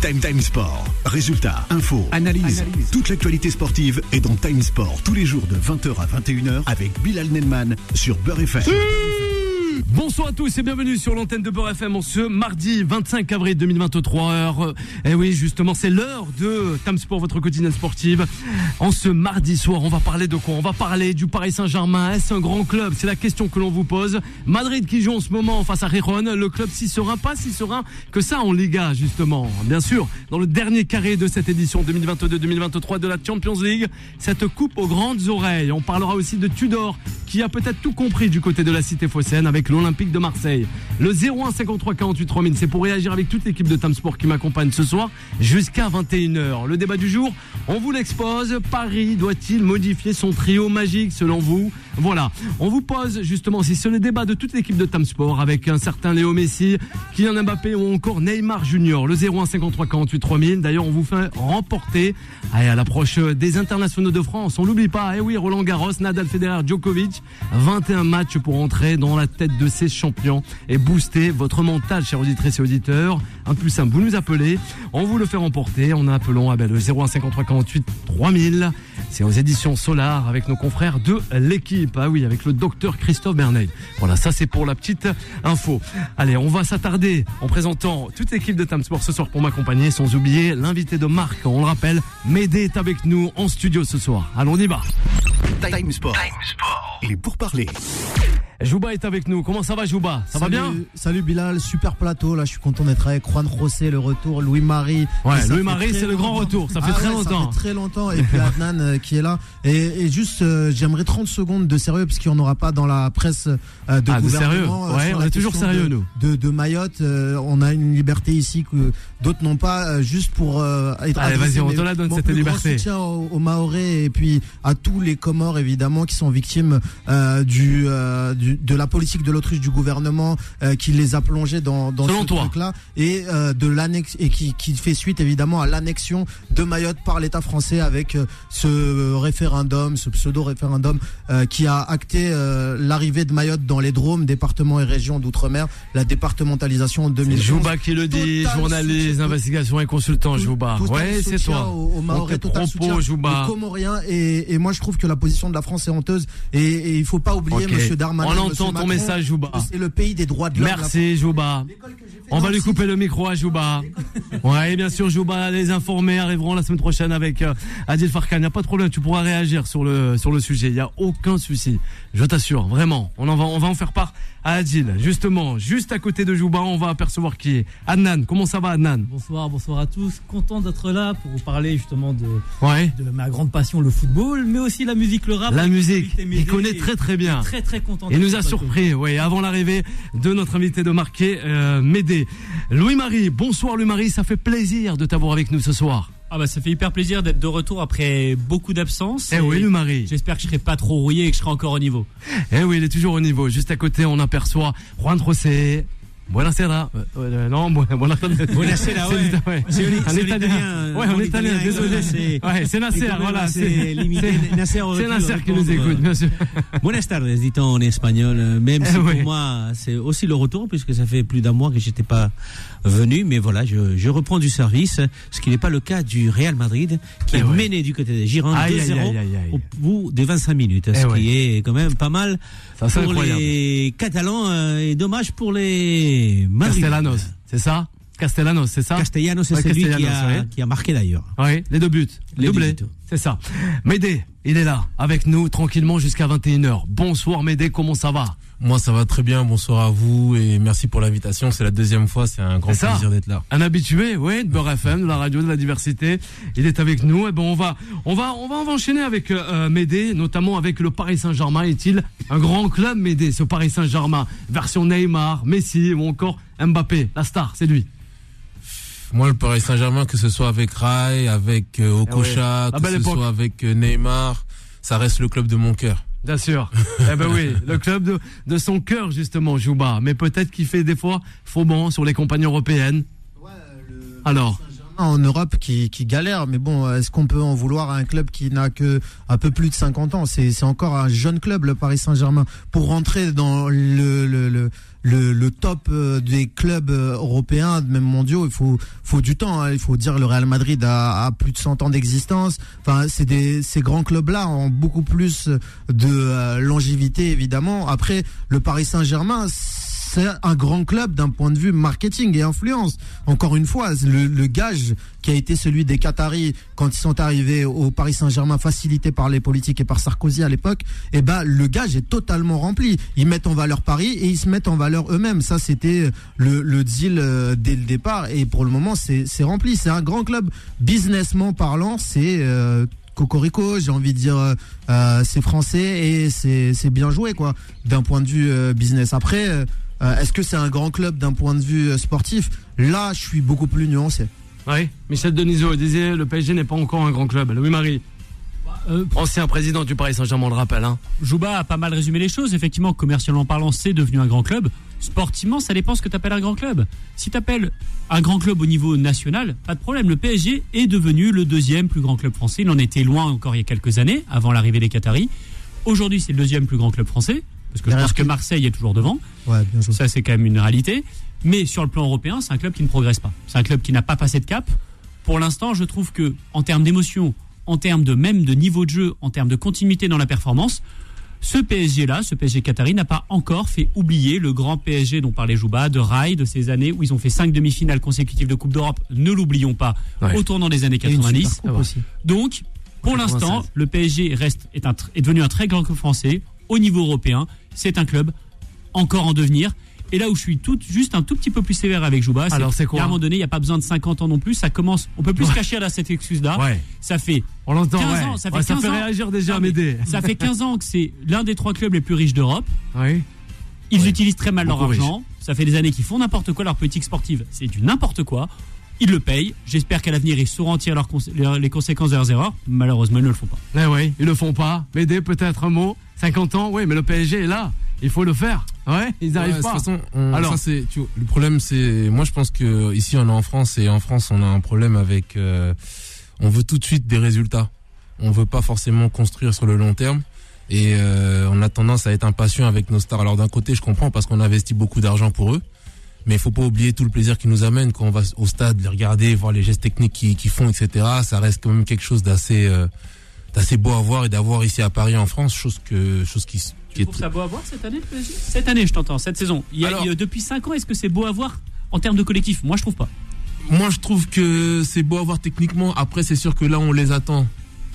Time Time Sport. Résultats, infos, analyse. Toute l'actualité sportive est dans Time Sport tous les jours de 20h à 21h avec Bilal Nelman sur Beurre FM. Bonsoir à tous et bienvenue sur l'antenne de Beurre FM en ce mardi 25 avril 2023 heure. Et oui, justement, c'est l'heure de Tam Sport, votre quotidien sportive. En ce mardi soir, on va parler de quoi? On va parler du Paris Saint-Germain. Est-ce un grand club? C'est la question que l'on vous pose. Madrid qui joue en ce moment face à Riron. Le club si serein, pas si serein que ça en Liga, justement. Bien sûr, dans le dernier carré de cette édition 2022-2023 de la Champions League, cette coupe aux grandes oreilles. On parlera aussi de Tudor qui a peut-être tout compris du côté de la cité phocéenne avec l'Olympique de Marseille. Le 01 53 48 3000, c'est pour réagir avec toute l'équipe de Tam Sport qui m'accompagne ce soir jusqu'à 21h. Le débat du jour, on vous l'expose. Paris doit-il modifier son trio magique selon vous? Voilà. On vous pose justement si c'est le débat de toute l'équipe de Tam Sport avec un certain Léo Messi, Kylian Mbappé ou encore Neymar Junior. Le 01 53 48 3000. D'ailleurs, on vous fait remporter à l'approche des internationaux de France. On l'oublie pas. Eh oui, Roland Garros, Nadal Federer, Djokovic. 21 matchs pour entrer dans la tête de ces champions et booster votre mental, chers auditrices et auditeurs. Un plus simple, vous nous appelez, on vous le fait remporter en appelant à ben, le 0153 48 3000. C'est aux éditions Solar avec nos confrères de l'équipe. Ah oui, avec le docteur Christophe Bernet. Voilà, ça c'est pour la petite info. Allez, on va s'attarder en présentant toute l'équipe de Tam Sport ce soir pour m'accompagner, sans oublier l'invité de Marc. On le rappelle, Médé est avec nous en studio ce soir. Allons, on y va. Time Sport. Il est pour parler. Jouba est avec nous. Comment ça va, Jouba? Ça va bien? Salut Bilal, super plateau. Là, je suis content d'être avec Juan José, le retour, Louis-Marie. Ouais, Louis-Marie, c'est le grand retour. Ça fait Ah très ouais, longtemps. Ça fait très longtemps. Et puis Adnan euh, qui est là. Et, et juste, euh, j'aimerais 30 secondes de sérieux parce qu'il n'y en aura pas dans la presse euh, de Ah, de gouvernement. sérieux euh, Ouais, on est toujours sérieux, de, nous. De, de Mayotte, euh, on a une liberté ici que d'autres n'ont pas. euh, juste pour être Allez, vas-y, on te la donne, cette plus grand liberté. soutien aux, aux Mahorais et puis à tous les Comores évidemment qui sont victimes euh, du, euh, du de la politique de l'autruche du gouvernement euh, qui les a plongés dans, dans Selon ce truc-là et euh, de l'annex et qui, qui fait suite évidemment à l'annexion de Mayotte par l'État français avec euh, ce référendum, ce pseudo référendum euh, qui a acté euh, l'arrivée de Mayotte dans les Drômes, départements et régions d'outre-mer, la départementalisation en C'est 2011. Jouba qui le dit, Total journaliste, investigations et consultant, Tout- Jouba. Ouais, c'est toi. Aux On Mahorais, total propos, Jouba. Comoriens et, et moi je trouve que la position de la France est honteuse et, et il faut pas oublier Ok. Monsieur Darmanin. On entend ton message, Jouba. C'est le pays des droits de l'homme. Merci, Jouba. On va lui couper le micro à Jouba. Ouais, bien sûr, Jouba, les informés arriveront la semaine prochaine avec euh, Adil Farkan. Il n'y a pas de problème, tu pourras réagir sur le, sur le sujet. Il n'y a aucun souci. Je t'assure, vraiment. On, en va, on va en faire part à Adil. Justement, juste à côté de Jouba, on va apercevoir qui est. Adnan, comment ça va, Adnan? Bonsoir, bonsoir à tous. Content d'être là pour vous parler justement de, Ouais. de ma grande passion, le football, mais aussi la musique, le rap. La musique, il connaît très très bien. Très très content. Il nous a surpris, oui, avant l'arrivée de notre invité de marquer, euh, Médée. Louis-Marie, bonsoir Louis-Marie, ça fait plaisir de t'avoir avec nous ce soir. Ah bah ça fait hyper plaisir d'être de retour après beaucoup d'absence. Eh Et oui, Louis-Marie. J'espère que je serai pas trop rouillé et que je serai encore au niveau. Eh oui, il est toujours au niveau. Juste à côté, on aperçoit Juan José. Buonasera. Euh, non, bu- buonasera. Buonasera, C'est ouais. ouais. C'est Un c'est italien. Ouais, en italien, désolé. c'est- Ouais, c'est Nasser, voilà. c'est limité. c'est- Nasser Nasser qui nous écoute, bien sûr. Buenas tardes, dit-on en espagnol, euh, même Eh si pour moi c'est aussi le retour, puisque ça fait plus d'un mois que j'étais pas venu, mais voilà, je, je reprends du service, ce qui n'est pas le cas du Real Madrid, qui Eh est mené du côté des Girondins Aïe, 2-0 aïe, aïe, aïe, aïe. au bout des 25 minutes, Eh ce ouais. qui est quand même pas mal Ça, c'est pour incroyable. les Catalans euh, et dommage pour les Madridiens. Castellanos, c'est ça Castellanos, c'est ça Castellanos, c'est Ouais, celui qui Castellanos, a, ouais. qui a marqué d'ailleurs. Oui, les deux buts. Les doublés. C'est ça. Médé, il est là, avec nous, tranquillement jusqu'à 21h. Bonsoir Médé, comment ça va? Moi, ça va très bien. Bonsoir à vous et merci pour l'invitation. C'est la deuxième fois. C'est un grand ça. plaisir d'être là. Un habitué, oui, de Beurre FM, de la radio de la diversité. Il est avec nous. Et ben on va, on va, on va, enchaîner avec euh, euh, Médé, notamment avec le Paris Saint-Germain. Est-il un grand club Médé, ce Paris Saint-Germain, version Neymar, Messi ou encore Mbappé, la star, c'est lui. Moi, le Paris Saint-Germain, que ce soit avec Rai, avec euh, Okocha, ouais. La que ce époque. soit avec euh, Neymar, ça reste le club de mon cœur. Bien sûr. eh ben oui, le club de, de son cœur justement, Jouba. Mais peut-être qu'il fait des fois faux sur les compagnies européennes. Alors en Europe qui, qui galère. Mais bon, est-ce qu'on peut en vouloir à un club qui n'a que un peu plus de 50 ans? C'est c'est encore un jeune club, le Paris Saint-Germain. Pour rentrer dans le, le le, le top euh, des clubs euh, européens, même mondiaux, il faut, faut du temps. hein. Il faut dire le Real Madrid a, a plus de 100 ans d'existence. Enfin, c'est des ces grands clubs-là ont beaucoup plus de euh, longévité, évidemment. Après, le Paris Saint-Germain, c'est un grand club d'un point de vue marketing et influence. Encore une fois, le, le gage qui a été celui des Qataris quand ils sont arrivés au Paris Saint-Germain, facilité par les politiques et par Sarkozy à l'époque, eh ben le gage est totalement rempli. Ils mettent en valeur Paris et ils se mettent en valeur eux-mêmes. Ça, c'était le, le deal euh, dès le départ et pour le moment, c'est rempli. C'est un grand club businessment parlant. C'est euh, Cocorico, j'ai envie de dire, euh, euh, c'est français et c'est c'est bien joué quoi, d'un point de vue euh, business. Après, euh, est-ce que c'est un grand club d'un point de vue euh, sportif Là, je suis beaucoup plus nuancé. Oui, Michel Denisot disait le PSG n'est pas encore un grand club. Louis-Marie, Euh, ancien président du Paris Saint-Germain, le rappelle. Hein. Jouba a pas mal résumé les choses. Effectivement, commercialement parlant, c'est devenu un grand club. Sportivement, ça dépend ce que tu appelles un grand club. Si tu appelles un grand club au niveau national, pas de problème. Le PSG est devenu le deuxième plus grand club français. Il en était loin encore il y a quelques années, avant l'arrivée des Qataris. Aujourd'hui, c'est le deuxième plus grand club français. Parce que je pense que Marseille est toujours devant. Ouais, bien joué. Ça, c'est quand même une réalité. Mais sur le plan européen, c'est un club qui ne progresse pas. C'est un club qui n'a pas passé de cap. Pour l'instant, je trouve que, en termes d'émotion, en termes de même de niveau de jeu, en termes de continuité dans la performance, ce PSG-là, ce PSG Qatari, n'a pas encore fait oublier le grand PSG dont parlait Jouba, de Rai, de ces années où ils ont fait cinq demi-finales consécutives de Coupe d'Europe. Ne l'oublions pas, Ouais. au tournant des années Et une 90. super coupe aussi. Donc, pour 96. l'instant, le PSG reste, est, un tr- est devenu un très grand club français au niveau européen. C'est un club encore en devenir. Et là où je suis tout, juste un tout petit peu plus sévère avec Jouba, c'est Alors, c'est quoi qu'à un moment donné, il n'y a pas besoin de 50 ans non plus. Ça commence, on peut plus se cacher à cette excuse-là. Ouais, Ça fait on l'entend. 15 ouais. ans, ça fait Ouais, ça 15 fait ans. réagir déjà, Non, mais Médée. ça fait 15 ans que c'est l'un des trois clubs les plus riches d'Europe. Oui. Ils utilisent très mal leur argent. Ça fait des années qu'ils font n'importe quoi. Leur politique sportive, c'est du n'importe quoi. Ils le payent. J'espère qu'à l'avenir, ils sauront en tirer leurs cons- leurs- les conséquences de leurs erreurs. Malheureusement, ils ne le font pas. Eh oui, ils le font pas. Médée, peut-être un mot. 50 ans, oui, mais le PSG est là. Il faut le faire. Ouais, ils Ouais, n'arrivent de toute pas. façon, on- Alors. ça, c'est, tu vois, le problème, c'est, moi, je pense que ici, on est en France et en France, on a un problème avec, euh, on veut tout de suite des résultats. On veut pas forcément construire sur le long terme. Et euh, on a tendance à être impatient avec nos stars. Alors d'un côté, je comprends parce qu'on investit beaucoup d'argent pour eux, mais il faut pas oublier tout le plaisir qu'ils nous amènent quand on va au stade, les regarder, voir les gestes techniques qu'ils qu'ils font, etc. Ça reste quand même quelque chose d'assez, euh, d'assez beau à voir et d'avoir ici à Paris, en France, chose que, chose qui, qui Tu trouves ça beau à voir cette année, le PSG Cette année, je t'entends, cette saison. Il y a, Alors- il y a- depuis 5 ans, est-ce que c'est beau à voir en termes de collectif? Moi, je trouve pas. Moi, je trouve que c'est beau à voir techniquement. Après, c'est sûr que là, on les attend.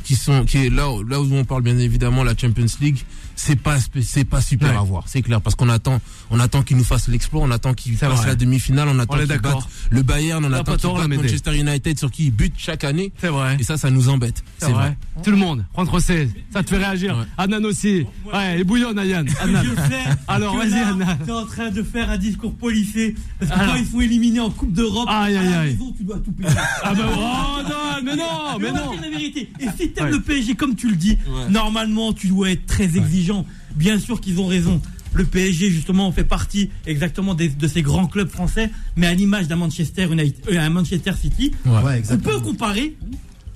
Qui sont, qui est là, là où on parle bien évidemment la Champions League, c'est pas, c'est pas super Ouais. à voir. C'est clair parce qu'on attend, on attend qu'ils nous fassent l'exploit, on attend qu'ils fassent vrai. la demi-finale, on attend On qu'ils battent le Bayern, on T'as attend pas qu'ils battent. Manchester United sur qui ils butent chaque année. C'est vrai. Et ça, ça nous embête. C'est vrai. Tout le monde. Prendre C. Ça te fait réagir. Ouais. Anan aussi. Ouais, et bouillonne, Ayan. Anan. Je sais Alors, vas-y, Anna. T'es en train de faire un discours policé. Parce que Alors. quand ils sont éliminés en Coupe d'Europe, Aïe, à aïe, aïe. tu dois tout payer. Ah bah, oh non, mais non, mais on non. dire la vérité. Et si t'aimes Ouais. le PSG comme tu le dis, normalement tu dois être très exigeant. Bien sûr qu'ils ont raison. Le PSG justement fait partie exactement des- de ces grands clubs français, mais à l'image d'un Manchester United, euh, un Manchester City, Ouais. Ouais, on peut comparer.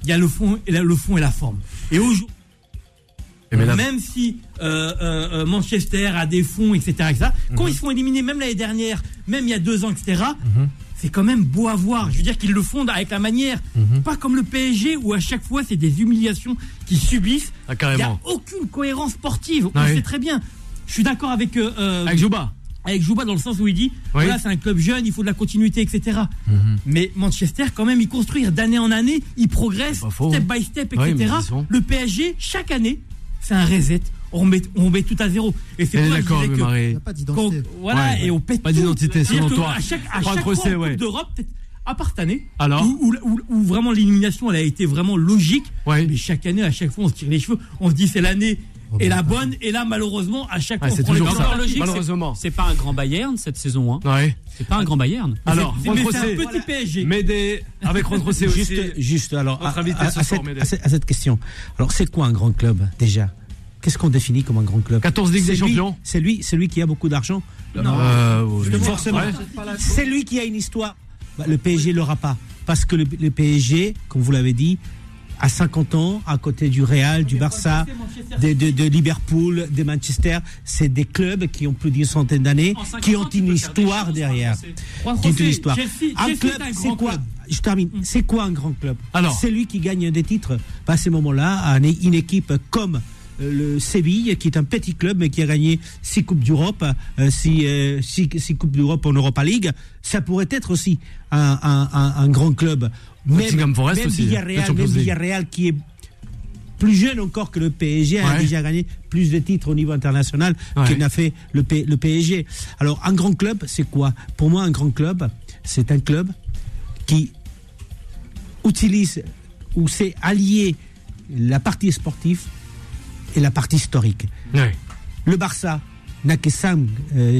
Il y a le fond et la, le fond et la forme. Et aujourd'hui, même si euh, euh, Manchester a des fonds, etc., etc., quand Mhm. ils se font éliminer, même l'année dernière, même il y a deux ans, etc., c'est quand même beau à voir. Je veux dire qu'ils le font avec la manière, Mhm. pas comme le PSG où à chaque fois c'est des humiliations qu'ils subissent. Ah, Il n'y a aucune cohérence sportive. On Ouais. sait très bien. Je suis d'accord avec euh, euh, Avec Jouba. avec Jouba dans le sens où il dit Oui. voilà c'est un club jeune il faut de la continuité etc mais Manchester quand même il construit d'année en année il progresse C'est pas faux. step by step Oui, etc le PSG chaque année c'est un reset on remet, on remet tout à zéro et c'est pour ça que je d'accord, que pas quand- d'identité. voilà Ouais. et on pète Pas d'identité, selon toi. à chaque, à Pas chaque trop fois en ouais. Coupe d'Europe peut-être à part cette année Alors où, où- où- où vraiment l'élimination elle a été vraiment logique Ouais. mais chaque année à chaque fois on se tire les cheveux on se dit c'est l'année et la bonne et là malheureusement à chaque fois c'est toujours ça. gilet. Malheureusement. C'est pas un grand Bayern cette saison. Hein. Ouais. C'est pas un grand Bayern. Alors, c'est- un petit PSG Médée. Avec Rocrocé aussi. Juste, juste alors, à, à- ce à soir, cette, Médée. à cette- à cette question. Alors, c'est quoi un grand club déjà? Qu'est-ce qu'on définit comme un grand club 14 Ligues C'est des lui- Champions. C'est lui, celui qui a beaucoup d'argent Non. Euh, oui. Forcément. Ouais. C'est lui qui a une histoire. bah, le PSG l'aura pas. Parce que le, le PSG, comme vous l'avez dit, à 50 ans, à côté du Real, du Barça, de, de, de Liverpool, de Manchester, c'est des clubs qui ont plus d'une centaine d'années, En 50 qui ont une histoire derrière. Qui ont une histoire. Chelsea- Un Chelsea club, c'est grand quoi club. Je termine. C'est quoi un grand club? Alors. C'est lui qui gagne des titres. Bah, à ce moment-là, un- une équipe comme le Séville, qui est un petit club mais qui a gagné six coupes d'Europe, euh, six, euh, six, six coupes d'Europe en Europa League, ça pourrait être aussi un, un- un- un grand club. Même aussi, Villarreal, même. Villarreal qui est plus jeune encore que le PSG, a déjà gagné plus de titres au niveau international Ouais. qu'il n'a fait le, P- le PSG. Alors, un grand club, c'est quoi? Pour moi, un grand club, c'est un club qui utilise ou sait allier la partie sportive et la partie historique. Le Barça n'a que 5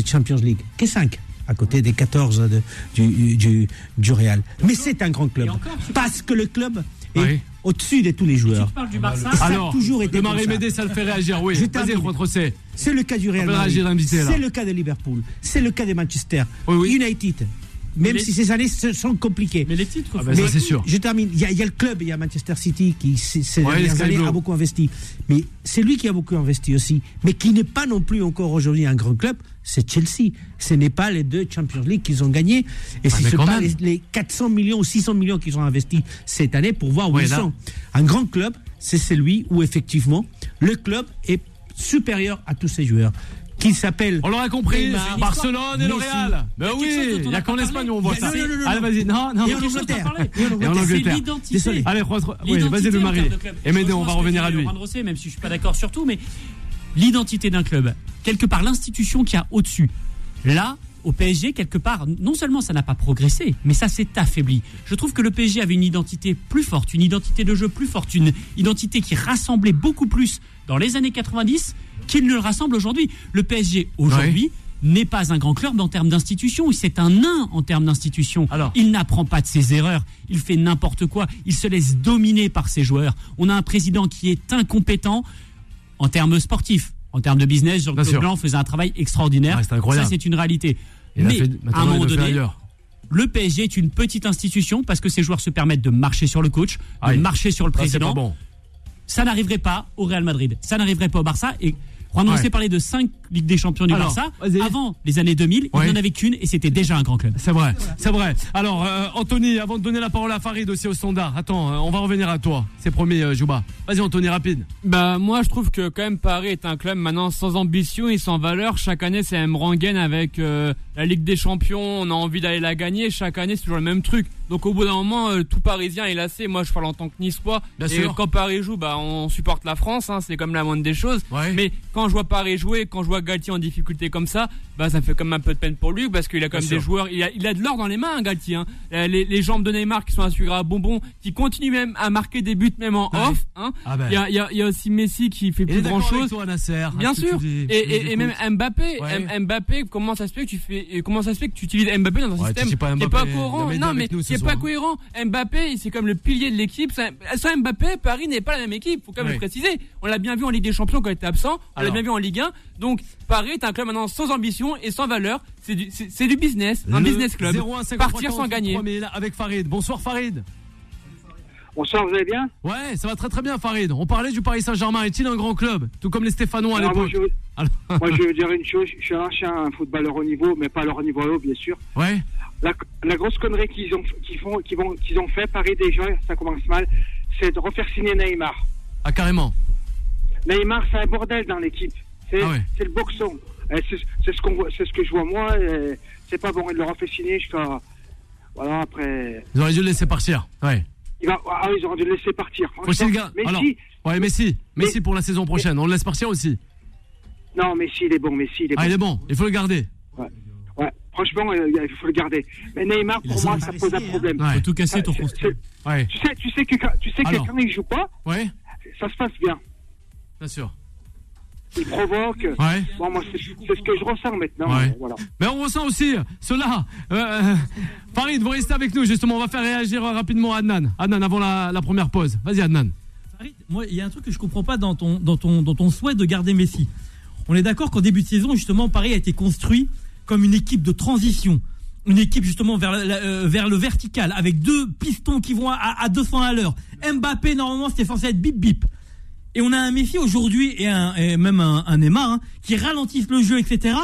Champions League, que 5 à côté des 14 de- du, du, du Real. Mais c'est un grand club. Encore, Parce que le club est Oui. au-dessus de tous les joueurs. parles du Barça. Ça a Alors, toujours été le. Médé, ça le fait réagir, oui. C'est le cas du Real. C'est le cas de Liverpool. C'est le cas de Manchester. Oui, oui. United. Même si ces années sont compliquées. Mais les titres, Ah ben, ça, c'est sûr. Je termine. Il y, a, il y a le club, il y a Manchester City qui, ces Ouais, dernières années, a beaucoup investi. Mais c'est lui qui a beaucoup investi aussi. Mais qui n'est pas non plus encore aujourd'hui un grand club, c'est Chelsea. Ce n'est pas les deux Champions League qu'ils ont gagnés. Et Ah, ce mais n'est quand pas les, les 400 millions ou 600 millions qu'ils ont investis cette année pour voir où Ouais, ils là. sont. Un grand club, c'est celui où effectivement le club est supérieur à tous ses joueurs. Qui s'appelle On l'aura compris, Neymar, Barcelone et le. Real. Ben oui, il n'y a qu'en Espagne où on voit ça. Allez, vas-y, non, non. Et en Angleterre. Et en Et en Angleterre. Désolé. Allez, vas-y, le club. Et Médé, on va revenir à lui. Même si je suis pas d'accord sur tout, mais l'identité d'un club, quelque part l'institution qu'il y a au-dessus. Là, au PSG, quelque part, non seulement ça n'a pas progressé, mais ça s'est affaibli. Je trouve que le PSG avait une identité plus forte, une identité de jeu plus forte, une identité qui rassemblait beaucoup plus dans les années 90 qu'il ne le rassemble aujourd'hui. Le PSG aujourd'hui n'est pas un grand club en termes d'institution, c'est un nain en termes d'institution. Il n'apprend pas de ses erreurs, il fait n'importe quoi, il se laisse dominer par ses joueurs. On a un président qui est incompétent en termes sportifs. En termes de business, Jean-Claude. Blanc faisait un travail extraordinaire. Ouais. Ça, c'est une réalité. Mais fait- à un moment donné, le PSG est une petite institution parce que ses joueurs se permettent de marcher sur le coach, de marcher sur le président. bon. Ça n'arriverait pas au Real Madrid. Ça n'arriverait pas au Barça. Et Juan Ouais. Rosé parlait de 5 Ligues des Champions du Alors, Barça. Avant les années 2000, Ouais. il n'en avait qu'une et c'était déjà un grand club. C'est vrai, c'est vrai. Alors, euh, Anthony, avant de donner la parole à Farid aussi au standard, attends, euh, on va revenir à toi. C'est promis, euh, Jouba. Vas-y, Anthony, rapide. Bah moi je trouve que quand même Paris est un club maintenant sans ambition et sans valeur. Chaque année c'est un rengaine avec euh, la Ligue des Champions, on a envie d'aller la gagner. Chaque année c'est toujours le même truc. Donc au bout d'un moment euh, tout Parisien est lassé. Moi je parle en tant que Niçois. Bien et sûr. quand Paris joue, bah on supporte la France, hein, c'est comme la moindre des choses. Ouais. Mais quand je vois Paris jouer, quand je vois Galtier en difficulté comme ça, bah ça fait comme un peu de peine pour lui parce qu'il a quand Bien même des sûr. joueurs, il a, il a de l'or dans les mains, hein, Galtier. hein. Euh, Les, les jambes de Neymar qui sont assurées à bonbons, qui continuent même à marquer des buts même en Ouais. off. Hein. Ah ben. Il y, a, il y a- il y a aussi Messi qui fait plus grand d'accord avec chose. toi, Nasser. Bien ce que sûr. dis. Et, Je et, et même. Mbappé, Ouais. Mbappé, comment ça se fait que tu fais, comment ça se fait que tu utilises Mbappé dans un système qui est Mbappé, pas Mehdi Non, mais avec nous ce qui est soir, pas cohérent. Mbappé, c'est comme le pilier de l'équipe. Sans Mbappé, Paris n'est pas la même équipe. Faut quand même le préciser. On l'a bien vu en Ligue des Champions quand il était absent. On l'a bien vu en Ligue 1. Donc Paris est un club maintenant sans ambition et sans valeur. C'est du, c'est c'est du business, un Le business club. 0153 Partir sans 48 gagner. 3000 avec Farid. Bonsoir Farid. Bonsoir, vous allez bien? Ouais, ça va très très bien Farid. On parlait du Paris Saint-Germain. Est-il un grand club? Tout comme les Stéphanois à l'époque. moi, je veux dire une chose. Je suis un ancien footballeur au niveau, mais pas à leur niveau haut, bien sûr. Ouais. La, la grosse connerie qu'ils ont, qu'ils font, qu'ils vont, qu'ils ont fait, Paris déjà, ça commence mal, c'est de refaire signer Neymar. Ah, carrément. Neymar, c'est un bordel dans l'équipe. C'est, Ah ouais. le boxon. C'est, ce qu'on c'est ce que je vois moi. C'est pas bon. Il leur a fait signer jusqu'à. Voilà, après. Ils auraient dû le laisser partir. Ouais. Il va, ah, ils auraient dû le laisser partir. Le gars. Alors, Messi, ouais, Messi. Messi pour la saison prochaine. On le laisse partir aussi. non, Messi, il est bon. Messi, il est bon. Ah, il est bon. Il faut le garder. Ouais, franchement, euh, il faut le garder. Mais Neymar, Il pour moi, ça pose un problème. Ouais. Faut tout casser pour construire. Tu sais, tu sais que tu sais que quand il joue pas, Ouais. ça se passe bien. Bien sûr. Il provoque. Ouais. Bon, moi, c'est c'est ce que je ressens maintenant. Ouais. euh, Voilà. Mais on ressent aussi cela. Euh, euh, Farid, vous restez avec nous justement. On va faire réagir euh, rapidement Adnan. Adnan avant la, la première pause. Vas-y Adnan. Farid, Moi, il y a un truc que je comprends pas dans ton, dans ton, dans ton souhait de garder Messi. On est d'accord qu'en début de saison, justement, Paris a été construit comme une équipe de transition. une équipe justement vers, euh, vers le vertical avec deux pistons qui vont à, à 200 à l'heure. Mbappé normalement c'était censé être bip bip. Et on a un Messi aujourd'hui et, et même un, un hein, qui ralentissent le jeu, etc.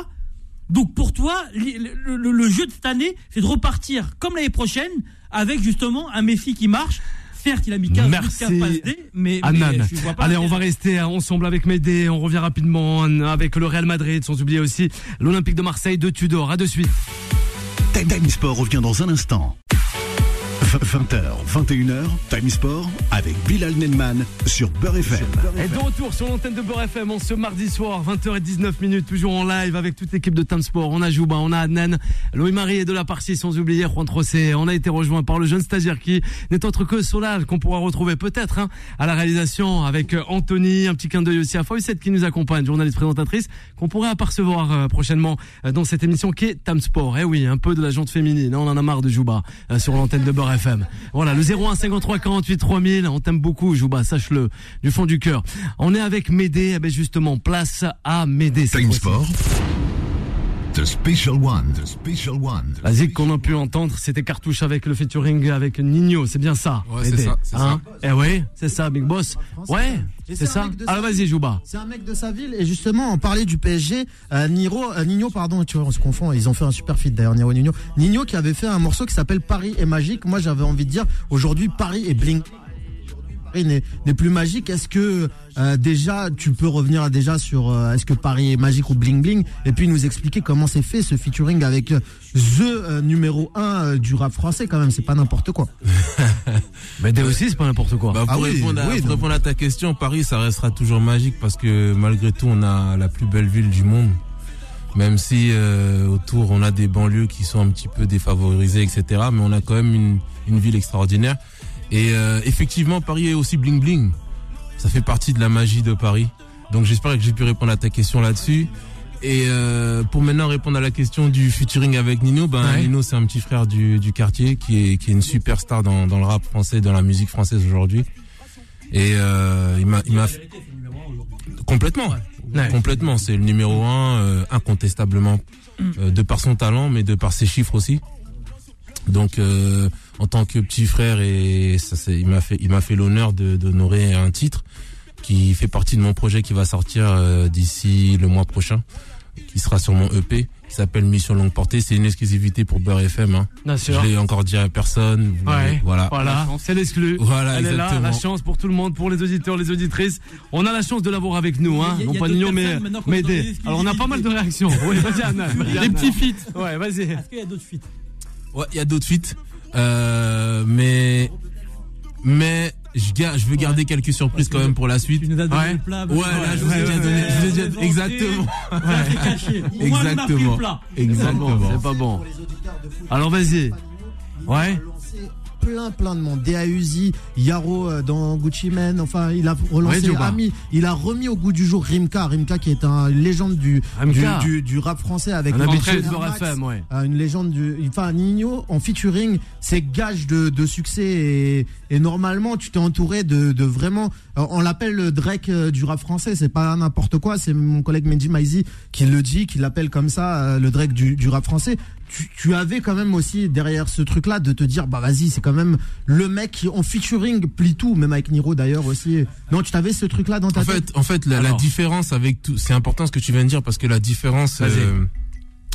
Donc pour toi, le- le jeu de cette année, c'est de repartir comme l'année prochaine avec justement un Messi qui marche. Certes, il a mis 15 buts, 15 Merci. passes D, mais, Anan. mais je vois pas Allez, on va rester ensemble avec Médé. On revient rapidement avec le Real Madrid, sans oublier aussi l'Olympique de Marseille de Tudor. À de suite. Time Time Sport revient dans un instant. 20h, 21h, Time Sport avec Bilal Nenman sur Beurre FM. Et de retour sur l'antenne de Beurre FM en ce mardi soir, 20h19 minutes, toujours en live avec toute l'équipe de Time Sport. On a Jouba, on a Adnan, Louis Marie est de la partie, sans oublier Juan Trocé. On a été rejoint par le jeune stagiaire qui n'est autre que Solal, qu'on pourra retrouver peut-être hein, à la réalisation avec euh, Anthony. Un petit clin d'œil aussi à Foyset qui nous accompagne, journaliste présentatrice, qu'on pourrait apercevoir euh, prochainement euh, dans cette émission qui est Time Sport. Eh oui, un peu de la jante féminine, hein, on en a marre de Jouba sur l'antenne de Beurre FM. Voilà, le 01 53 48 3000, on t'aime beaucoup Jouba, sache-le, du fond du cœur. On est avec Médé, eh ben justement, place à Médé. Time. Sport. The Special One. The Special One. La zig qu'on a pu entendre, c'était cartouche avec le featuring avec Nino, c'est bien ça Ouais, c'est ça, c'est hein Eh oui, c'est ça, Big Boss. Ouais, Et c'est ça. Alors vas-y. Jouba. C'est un mec de sa ville et justement on parlait du PSG. Euh, Niro, euh, Nino, pardon, tu vois, on se confond. Ils ont fait un super feat d'ailleurs, Niro et Nino. Nino qui avait fait un morceau qui s'appelle Paris est magique. Moi j'avais envie de dire aujourd'hui Paris est bling. Paris n'est plus magique. Est-ce que euh, déjà tu peux revenir déjà sur euh, est-ce que Paris est magique ou bling bling? Et puis nous expliquer comment c'est fait ce featuring avec the euh, numéro 1 du rap français quand même. C'est pas n'importe quoi. Médé aussi, c'est pas n'importe quoi. Bah, pour, Ah oui, répondre, à, oui, pour donc. répondre à ta question, Paris, ça restera toujours magique parce que malgré tout, on a la plus belle ville du monde. Même si euh, autour, on a des banlieues qui sont un petit peu défavorisées, etc. Mais on a quand même une, une ville extraordinaire. Et euh, effectivement, Paris est aussi bling bling. Ça fait partie de la magie de Paris. Donc j'espère que j'ai pu répondre à ta question là-dessus. Et euh, pour maintenant répondre à la question du featuring avec Nino, ben Ouais. Nino c'est un petit frère du, du quartier qui est, qui est une superstar dans, dans le rap français, dans la musique française aujourd'hui. Et euh, il m'a, il m'a complètement, Ouais. complètement. C'est le numéro un, euh, incontestablement, euh, de par son talent, mais de par ses chiffres aussi. Donc, euh, en tant que petit frère, et ça, c'est, il m'a fait, il m'a fait l'honneur de d'honorer un titre qui fait partie de mon projet qui va sortir euh, d'ici le mois prochain, qui sera sur mon EP, qui s'appelle Mission Longue Portée. C'est une exclusivité pour Beurre FM. Hein. Bien sûr. Je l'ai encore dit à personne. Ouais, Voilà. Voilà, c'est l'exclu. Voilà, Elle est là, exactement. la chance pour tout le monde, pour les auditeurs, les auditrices. On a la chance de l'avoir avec nous, hein. Y a- Non y a pas Nino, mais Médé. les Alors on a pas mal de réactions. Oui, vas-y, Anna. Les petits feats. Ouais, vas-y. Est-ce qu'il y a d'autres feats? Ouais, il y a d'autres feats. Euh, mais, mais, je, veux garder quelques surprises quand même pour la suite. Tu nous as donné Ouais. le plat. Ouais, là, je vous ai déjà donné, je vous ai déjà, exactement. Caché. Exactement. Exactement. C'est pas bon. Alors vas-y. Ouais. Plein plein de monde. Uzi, Yaro euh, dans Gucci Mane, enfin il a Ouais, relancé Djoba. Ami, il a remis au goût du jour Rimka, Rimka qui est un une légende du, du, du, du rap français avec Un Air habitué de Max, Beurre FM, ouais. euh, une légende du enfin Nino en featuring c'est gage de, de succès et, et normalement tu t'es entouré de, de vraiment euh, on l'appelle le Drake du rap français c'est pas n'importe quoi c'est mon collègue Mendy Maizi qui le dit qui l'appelle comme ça le Drake du, du rap français tu, tu avais quand même aussi derrière ce truc là de te dire bah vas-y c'est quand même le mec qui en featuring plie tout même avec Niro d'ailleurs aussi non tu t'avais ce truc là dans ta En tête fait, en fait, la, différence avec tout, c'est important ce que tu viens de dire parce que la différence euh,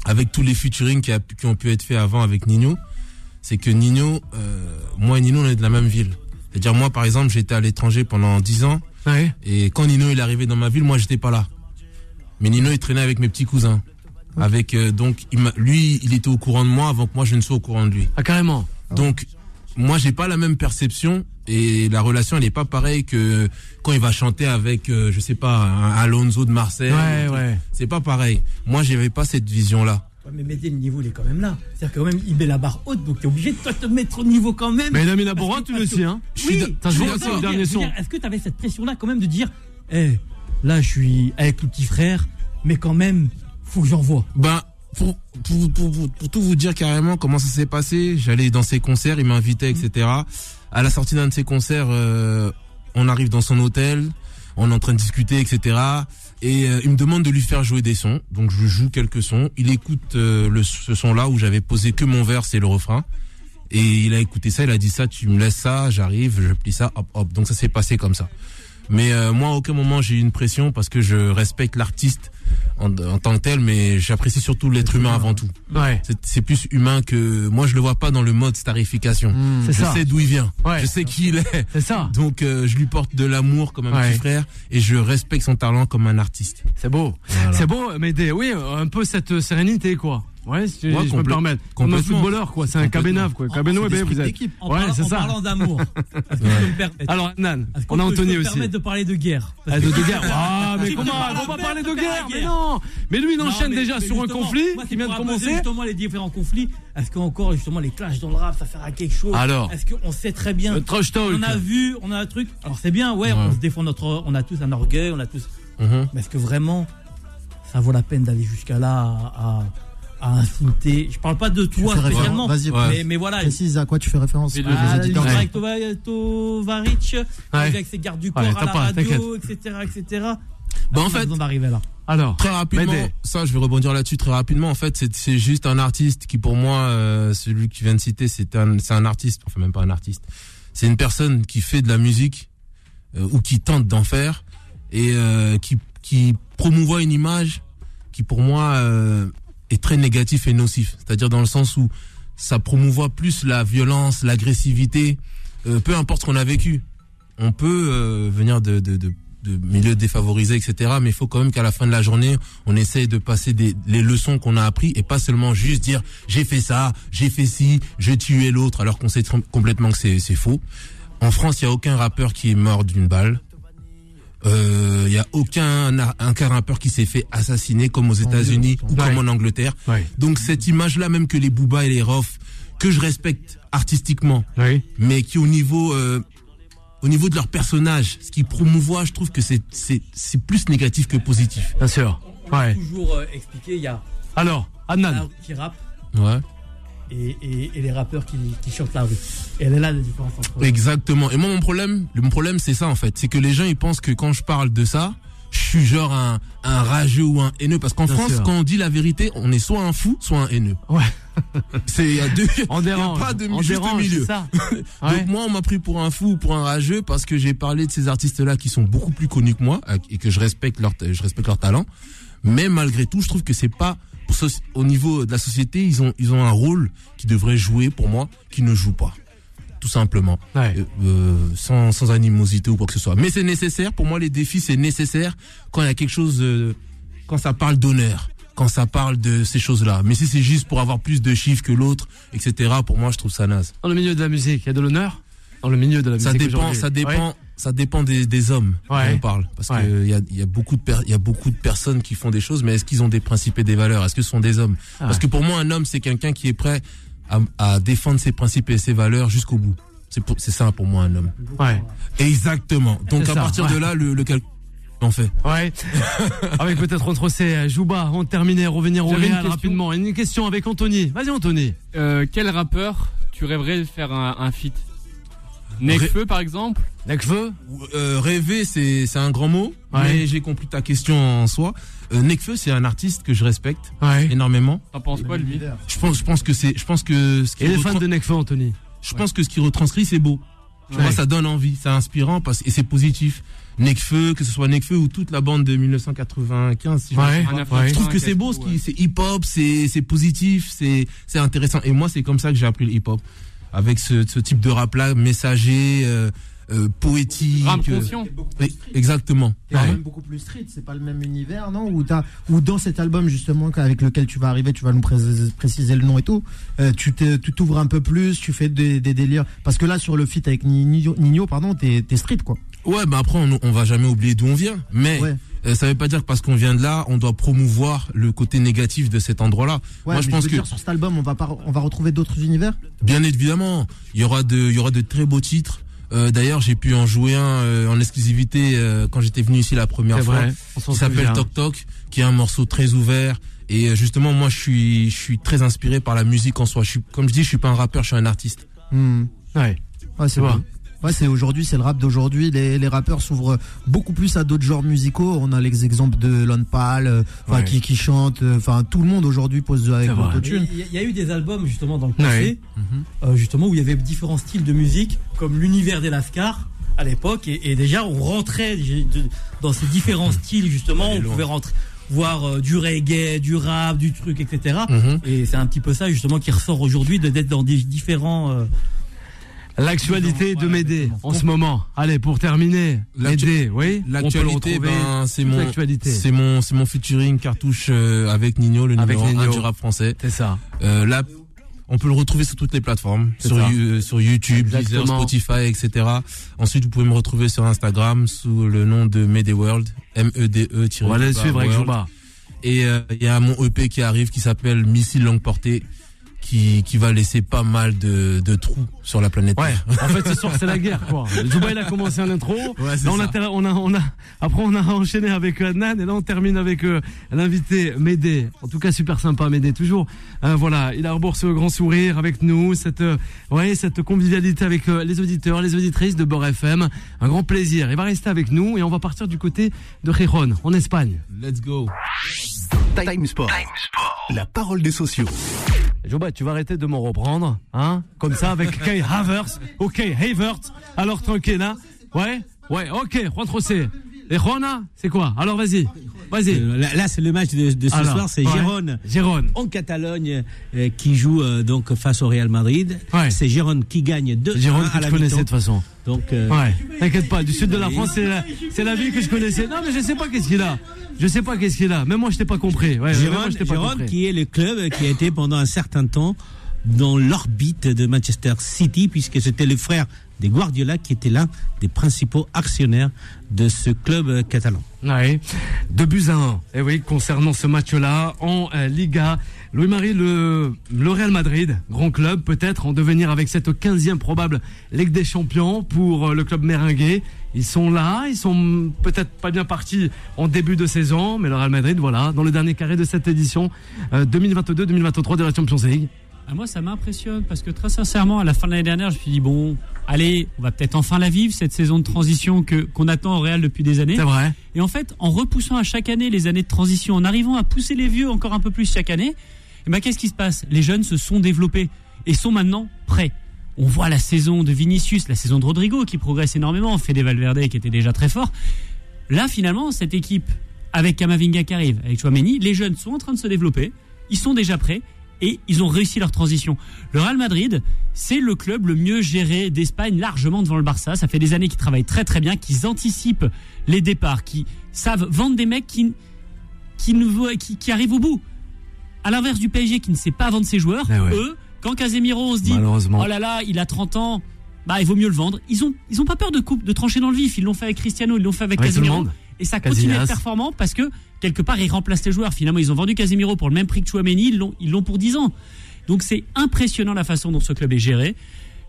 avec tous les featuring qui, a- qui ont pu être faits avant avec Nino, c'est que Nino, euh, moi et Nino, on est de la même ville. C'est-à-dire moi, par exemple, j'étais à l'étranger pendant 10 ans Ouais. et quand Nino il est arrivé dans ma ville, moi j'étais pas là. Mais Nino il traînait avec mes petits cousins. Avec euh, donc il lui, il était au courant de moi avant que moi je ne sois au courant de lui. Ah, carrément. Donc, moi, j'ai pas la même perception et la relation, elle est pas pareille que quand il va chanter avec, euh, je sais pas, un Alonso de Marseille. Ouais, ouais. C'est pas pareil. Moi, j'avais pas cette vision-là. Ouais, mais Médé, le niveau, il est quand même là. C'est-à-dire que quand même, il met la barre haute, donc t'es obligé de toi te mettre au niveau quand même. Mais il a mis la Parce bourrin, que- tu le sais, hein. Oui, aussi dire, au dernier son. Est-ce que tu avais cette pression-là quand même de dire, eh, là, je suis avec le petit frère, mais quand même, faut que j'envoie. Ben, pour, pour, pour, pour, tout vous dire carrément comment ça s'est passé, j'allais dans ses concerts, il m'invitait, etc. À la sortie d'un de ses concerts, euh, on arrive dans son hôtel, on est en train de discuter, etc. Et euh, il me demande de lui faire jouer des sons. Donc je joue quelques sons. Il écoute euh, le, ce son-là où j'avais posé que mon verse et le refrain. Et il a écouté ça, il a dit ça, tu me laisses ça, j'arrive, je plie ça, hop, hop. Donc ça s'est passé comme ça. Mais euh, moi, à aucun moment, j'ai eu une pression parce que je respecte l'artiste en, en tant que tel, mais j'apprécie surtout l'être humain avant tout. Ouais. C'est- plus humain que moi. Je le vois pas dans le mode starification. C'est Je ça. sais d'où il vient. Ouais. Je sais qui il est. C'est ça. Donc euh, je lui porte de l'amour comme un Ouais. petit frère et je respecte son talent comme un artiste. C'est beau. Voilà. C'est beau, mais des, oui, un peu cette sérénité, quoi. Ouais, si Ouais, je peux me permettre. Comme un footballeur, quoi. C'est un cabénave, quoi. L'esprit vous êtes. En, Ouais, parlant, c'est en ça. parlant d'amour, Alors, Nan, est-ce on a Anthony peux me aussi. permettre de parler de guerre? Parce Ah, que- de, de guerre. Ah, mais comment On va parler de guerre, mais non. Mais lui, il enchaîne déjà mais sur un conflit qui vient de commencer. Justement, les différents conflits. Est-ce qu'encore, justement, les clashs dans le rap, ça sert à quelque chose? Alors Est-ce qu'on sait très bien? Le trash talk. On a vu, on a un truc. Alors, c'est bien, ouais, on se défend notre. On a tous un orgueil, on a tous. Mhm. Mais est-ce que vraiment, ça vaut la peine d'aller jusqu'à là à, à, insulter Je parle pas de toi spécialement. Mais, mais voilà. précise à quoi tu fais référence. Le- les Ah, auditeurs. l'histoire Ouais. avec Tova- Tovaric, avec ses gardes du corps Ouais, à la pas, radio, etc., etc. Bah, en On a fait, d'arriver là. Alors, Très rapidement, ça je vais rebondir là-dessus très rapidement. En fait, c'est- juste un artiste qui pour moi, euh, celui que tu viens de citer, c'est un, artiste, enfin même pas un artiste. C'est une personne qui fait de la musique euh, ou qui tente d'en faire et euh, qui, qui promouvoit une image qui pour moi euh, est très négatif et nocif. C'est-à-dire dans le sens où ça promouvoit plus la violence, l'agressivité, euh, peu importe ce qu'on a vécu. On peut euh, venir de, de, de, de milieux défavorisés, etc. Mais il faut quand même qu'à la fin de la journée, on essaye de passer des, les leçons qu'on a appris et pas seulement juste dire j'ai fait ça, j'ai fait ci, j'ai tué l'autre, alors qu'on sait complètement que c'est faux. En France, il y a aucun rappeur qui est mort d'une balle. Euh, Il y a aucun aucun rappeur qui s'est fait assassiner comme aux États-Unis ou Ouais. comme en Angleterre. ouais. Donc cette image-là, même que les Booba et les Rof, que je respecte artistiquement, Oui. mais qui au niveau euh, au niveau de leur personnage, ce qu'ils promouvoient, je trouve que c'est c'est c'est plus négatif que positif. Bien sûr. Ouais. Toujours euh, expliquer, il y a Alors, Adnan. qui rappe Ouais. Et, et, et les rappeurs qui, qui chantent la rue. Et elle est là la différence entre Exactement. Et moi mon problème, mon problème c'est ça en fait, c'est que les gens ils pensent que quand je parle de ça, je suis genre un un rageux ou un haineux parce qu'en France sûr. quand on dit la vérité, on est soit un fou, soit un haineux. Ouais. C'est il y a deux On il y a dérange. pas de on juste dérange, milieu. c'est ça. Ouais. Donc moi, on m'a pris pour un fou ou pour un rageux parce que j'ai parlé de ces artistes-là qui sont beaucoup plus connus que moi et que je respecte leur, je respecte leur talent. Mais malgré tout, je trouve que c'est pas au niveau de la société, ils ont ils ont un rôle qui devrait jouer pour moi, qui ne joue pas, tout simplement, Ouais. Euh, euh, sans sans animosité ou quoi que ce soit. Mais c'est nécessaire pour moi. Les défis, c'est nécessaire quand il y a quelque chose, euh, quand ça parle d'honneur. Quand ça parle de ces choses-là. Mais si c'est juste pour avoir plus de chiffres que l'autre, etc., pour moi, je trouve ça naze. Dans le milieu de la musique, il y a de l'honneur Dans le milieu de la Ça musique dépend, aujourd'hui. ça dépend, Ouais. ça dépend des, des hommes Ouais. dont on parle. Parce Ouais. que il y a, il y a beaucoup de il y a beaucoup de personnes qui font des choses, mais est-ce qu'ils ont des principes et des valeurs? Est-ce que ce sont des hommes? Ah Parce que pour moi, un homme, c'est quelqu'un qui est prêt à, à défendre ses principes et ses valeurs jusqu'au bout. C'est pour- c'est ça pour moi un homme. Ouais. Exactement. Donc à ça, partir ouais. de là, le, le calcul en fait. Ouais. avec peut-être entre ces Jouba, on terminait, revenir au Real question. rapidement. Une question avec Anthony. Vas-y Anthony. Euh, quel rappeur tu rêverais de faire un, un feat? Nekfeu par exemple Nekfeu Euh, rêver, c'est c'est un grand mot, Ouais. mais j'ai compris ta question en soi. Euh, Nekfeu, c'est un artiste que je respecte Ouais. énormément. T'en penses quoi lui? Je pense, je pense que c'est, je pense que ce qui Et les fans de Nekfeu Anthony je pense que ce qui retranscrit, c'est beau. Vois, ça donne envie, c'est inspirant parce et c'est positif. Nekfeu, que ce soit Nekfeu ou toute la bande de 1995, si je Ouais. pas. Je trouve que c'est beau, ce qui, c'est hip-hop, c'est, c'est positif, c'est, c'est intéressant. Et moi, c'est comme ça que j'ai appris le hip-hop. Avec ce, ce type de rap-là, messager, euh, euh, poétique. Rap euh, exactement. C'est quand Ouais. même beaucoup plus street, c'est pas le même univers, non? Ou t'as, ou dans cet album justement avec lequel tu vas arriver, tu vas nous pré- préciser le nom et tout. euh, tu t'ouvres un peu plus, tu fais des, des délires. Parce que là sur le feat avec Nino, Nino pardon, t'es, t'es street quoi. Ouais, bah après, on, on va jamais oublier d'où on vient. Mais Ouais. euh, ça veut pas dire que parce qu'on vient de là, on doit promouvoir le côté négatif de cet endroit-là. Ouais, Moi, je pense veux que dire, sur cet album, on va pas, on va retrouver d'autres univers? Bien évidemment, il y aura de, il y aura de très beaux titres. Euh, D'ailleurs, j'ai pu en jouer un euh, en exclusivité euh, quand j'étais venu ici la première C'est fois. vrai. Qui s'appelle. Toc Toc, qui est un morceau très ouvert. Et justement, moi, je suis, je suis très inspiré par la musique en soi. Je suis, comme je dis, je suis pas un rappeur, je suis un artiste. Hmm. Ouais. Ouais, c'est vois. bon. Ouais, c'est aujourd'hui, c'est le rap d'aujourd'hui. Les, les rappeurs s'ouvrent beaucoup plus à d'autres genres musicaux. On a les exemples de Lon Pal, euh, enfin Ouais. qui, qui chante. euh, Enfin, tout le monde aujourd'hui pose avec l'autotune. Il y, a- il y a eu des albums justement dans le passé, Mhm. euh, justement où il y avait différents styles de musique, comme l'univers des Lascars à l'époque, et, et déjà on rentrait de- dans ces différents styles justement, on pouvait rentrer voir euh, du reggae, du rap, du truc, etc. Mhm. Et c'est un petit peu ça justement qui ressort aujourd'hui de- d'être dans des différents. euh, L'actualité de Médé en ce moment. Allez, pour terminer, L'actu- Médé, oui L'actualité, ben, c'est mon, c'est mon, c'est mon featuring cartouche euh, avec Nino, le Avec numéro Nino. 1 du rap français. C'est ça. Euh, là, on peut le retrouver sur toutes les plateformes, sur. You- sur YouTube, Deezer. Spotify, etc. Ensuite, vous pouvez me retrouver sur Instagram sous le nom de Mede World, M-E-D-E. On va aller le suivre avec Jouba. Et euh, il y a mon EP qui arrive qui s'appelle Missile longue portée, qui, qui va laisser pas mal de, de trous sur la planète. Ouais, en fait ce soir c'est la guerre quoi. Jouba il a commencé en intro. Ouais, c'est Là, on, a, on a, on a, après on a enchaîné avec euh, Adnan et là on termine avec euh, l'invité Médé. En tout cas super sympa Médé toujours. Euh, voilà, il arbore ce grand sourire avec nous, cette, euh, ouais, cette convivialité avec euh, les auditeurs, les auditrices de Beurre FM. Un grand plaisir. Il va rester avec nous et on va partir du côté de Gijón en Espagne. Let's go. Time Sport. La parole des sociaux. Joba, tu vas arrêter de m'en reprendre, hein Comme ça avec Kay Havers. Ok, Havers. Alors tranquille, hein Ouais, ouais, ok, Juan José. Et Juana, c'est quoi Alors vas-y, vas-y. Euh, Là, c'est le match de, de ce Alors, soir, c'est ouais. Gérone. Gérone. En Catalogne, euh, qui joue euh, donc face au Real Madrid. Ouais. C'est Gérone qui gagne 2 Gérone à que la tu connaissais de toute façon. Donc, euh, Ouais, t'inquiète pas, du sud de la France, c'est la, c'est la ville que je connaissais. Non, mais je sais pas qu'est-ce qu'il a. Je sais pas qu'est-ce qu'il a. Même moi, je t'ai pas compris. Ouais, moi, Gérone, je t'ai pas Gérone compris. qui est le club qui a été pendant un certain temps dans l'orbite de Manchester City, puisque c'était le frère de Guardiola qui était l'un des principaux actionnaires de ce club euh, catalan. Ouais. Deux buts à. Et oui, concernant ce match-là, en euh, Liga, Louis-Marie, le, Real Madrid, grand club, peut-être en devenir avec cette 15e probable Ligue des Champions pour euh, le club méringué. Ils sont là, ils sont peut-être pas bien partis en début de saison, mais le Real Madrid, voilà, dans le dernier carré de cette édition euh, 2022-2023 de la Champions League. Ah, moi, ça m'impressionne parce que très sincèrement, à la fin de l'année dernière, je me suis dit bon, allez, on va peut-être enfin la vivre cette saison de transition que qu'on attend au Real depuis des années. C'est vrai. Et en fait, en repoussant à chaque année les années de transition, en arrivant à pousser les vieux encore un peu plus chaque année, eh ben, qu'est-ce qui se passe? Les jeunes se sont développés et sont maintenant prêts. On voit la saison de Vinicius, la saison de Rodrigo qui progresse énormément, Fede Valverde qui était déjà très fort. Là, finalement, cette équipe avec Kamavinga qui arrive, avec Chouameni, les jeunes sont en train de se développer, ils sont déjà prêts et ils ont réussi leur transition. Le Real Madrid, c'est le club le mieux géré d'Espagne, largement devant le Barça. Ça fait des années qu'ils travaillent très très bien, qu'ils anticipent les départs, qui savent vendre des mecs qui, qui, arrivent au bout. À l'inverse du PSG qui ne sait pas vendre ses joueurs, Eh ouais. eux, quand Casemiro, on se dit, oh là là, il a 30 ans, bah il vaut mieux le vendre. Ils ont, ils ont pas peur de coupe, de trancher dans le vif. Ils l'ont fait avec Cristiano, ils l'ont fait avec Avec Casemiro. Et ça continue à être performant parce que quelque part ils remplacent les joueurs. Finalement, ils ont vendu Casemiro pour le même prix que Chouameni, ils l'ont, ils l'ont pour 10 ans. Donc c'est impressionnant la façon dont ce club est géré.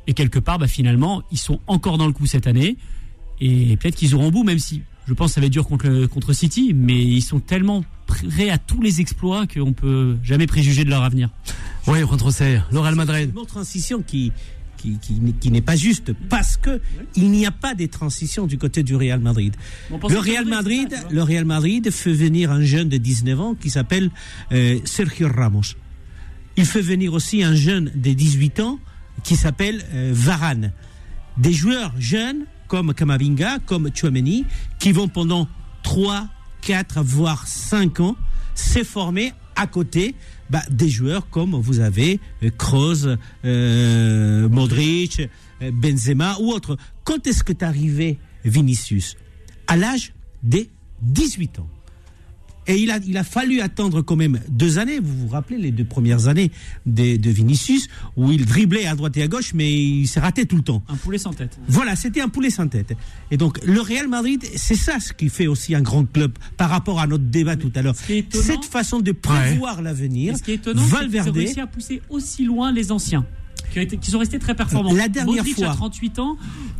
Et quelque part, bah, finalement, ils sont encore dans le coup cette année. Et peut-être qu'ils auront au bout, même si je pense que ça va être dur contre, le- contre City, mais ils sont tellement prêts à tous les exploits qu'on peut jamais préjuger de leur avenir. Oui, le Real Madrid. Une autre transition qui, qui, qui, n'est- qui n'est pas juste parce que il n'y a pas de transition du côté du Real Madrid. Real ça, le Real Madrid fait venir un jeune de 19 ans qui s'appelle euh, Sergio Ramos. Il fait venir aussi un jeune de 18 ans qui s'appelle euh, Varane. Des joueurs jeunes comme Kamavinga, comme Chouameni, qui vont pendant 3, 4, voire 5 ans se former à côté bah, des joueurs comme vous avez euh, Kroos, euh, Modric, euh, Benzema ou autres. Quand est-ce que tu arrivé, Vinicius? À l'âge des 18 ans. Et il a, il a fallu attendre quand même deux années. Vous vous rappelez les deux premières années de, de Vinicius où il driblait à droite et à gauche, mais il s'est raté tout le temps. Un poulet sans tête. Voilà, c'était un poulet sans tête. Et donc, le Real Madrid, c'est ça ce qui fait aussi un grand club par rapport à notre débat tout à l'heure. étonnant- Cette façon de prévoir l'avenir. Et ce qui est étonnant, c'est Valverde, réussi à pousser aussi loin les anciens. Qui, ont été- qui sont restés très performants. La dernière Modric fois- a 38 ans,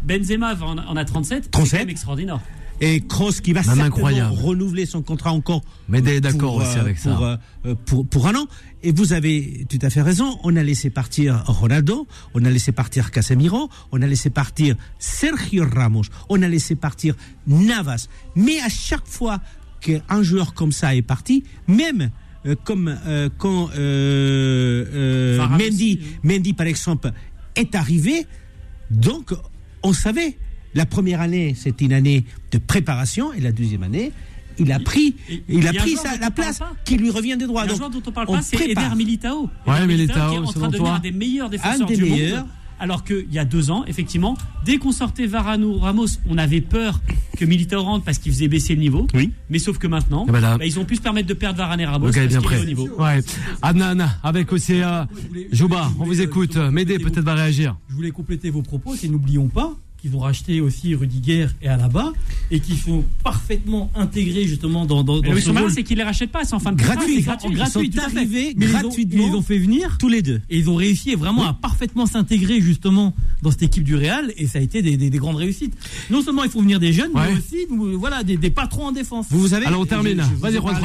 Benzema en, en a 37. 37. C'est extraordinaire. Et Kroos qui va Même certainement incroyable. renouveler son contrat encore. Mais d'accord pour, aussi euh, avec ça. pour, euh, euh, pour, pour un an. Et vous avez tout à fait raison. On a laissé partir Ronaldo, on a laissé partir Casemiro, on a laissé partir Sergio Ramos, on a laissé partir Navas. Mais à chaque fois qu'un joueur comme ça est parti, même euh, comme euh, quand euh, euh, Mendy, aussi, Mendy par exemple est arrivé, donc on savait. La première année, c'était une année de préparation, et la deuxième année, il a pris, et- il a il pris sa- la place qui lui revient des droits. Il y a un Donc, joueur dont on parle on pas, c'est. Eder Militao. Ouais, Eder Militao, qui est en train de devenir un des meilleurs défenseurs Un des du meilleurs. monde. Alors qu'il y a deux ans, effectivement, dès qu'on sortait Varano Ramos, on avait peur que Militao rentre parce qu'il faisait baisser le niveau. Oui. Mais sauf que maintenant, Eh ben là- bah, ils ont pu se permettre de perdre Varane et Ramos Le gars est bien est prêt. au niveau. Ouais. Adnan, avec euh, Jouba, on vous écoute. Médé peut-être va réagir. Je voulais compléter vos propos, et n'oublions pas qu'ils ont racheté aussi Rudiger et Alaba et qui sont parfaitement intégrés justement dans, dans, Mais dans le ce c'est qu'ils les rachètent pas, c'est en fin de Gratuit. c'est Ils gratuit. sont gratuit, arrivés Mais ils ont- gratuitement. ils les ont fait venir tous les deux. et ils ont réussi vraiment à parfaitement s'intégrer justement dans cette équipe du Real et ça a été des, des- des grandes réussites. Non seulement il faut venir des jeunes, Ouais. mais aussi voilà des, des patrons en défense. Vous, vous avez, Alors, on termine. Vas-y, Juan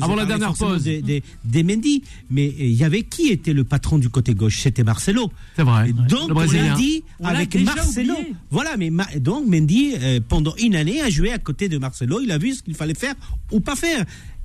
avant la dernière pause. Des, des, des Mendy, mais euh, il y avait qui était le patron du côté gauche? C'était Marcelo. C'est vrai. Et donc On l'a avec déjà Marcelo. Voilà, mais Ma- donc Mendy euh, pendant une année a joué à côté de Marcelo. Il a vu ce qu'il fallait faire ou pas faire.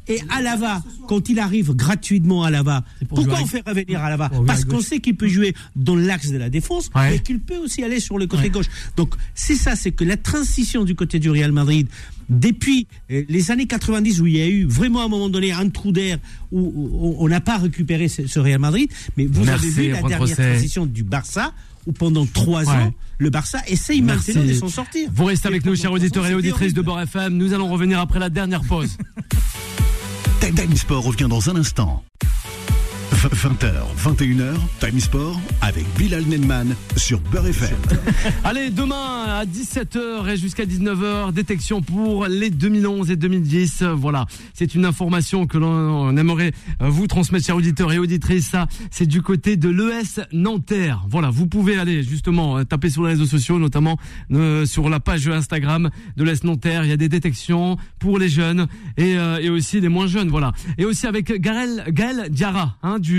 Et Alava, quand il arrive gratuitement à Alava, pour pourquoi on fait revenir Alava Parce qu'on sait qu'il peut jouer dans l'axe de la défense, Ouais. mais qu'il peut aussi aller sur le côté gauche. Donc c'est ça, c'est que la transition du côté du Real Madrid, depuis euh, les années 90 où il y a eu vraiment à un moment donné un trou d'air où, on n'a pas récupéré ce, Real Madrid, mais vous Merci, avez vu la dernière transition du Barça où pendant trois Ouais. ans le Barça essaye Merci. maintenant de s'en sortir. Vous restez avec nous, chers auditeurs et auditrices de. Bord FM. Nous allons revenir après la dernière pause. Time Time Sport revient dans un instant. 20h, 21h, Time Sport avec Bilal Nenman sur Beurre FM. Allez, demain à 17h et jusqu'à 19h, détection pour les 2011 et 2010. Voilà, c'est une information que l'on aimerait euh, vous transmettre, chers auditeurs et auditrices. Ça, c'est du côté de l'ES Nanterre. Voilà, vous pouvez aller justement euh, taper sur les réseaux sociaux, notamment euh, sur la page Instagram de l'ES Nanterre. Il y a des détections pour les jeunes et, aussi les moins jeunes. Voilà, et aussi avec Gaël, Gaël Diarra, hein, du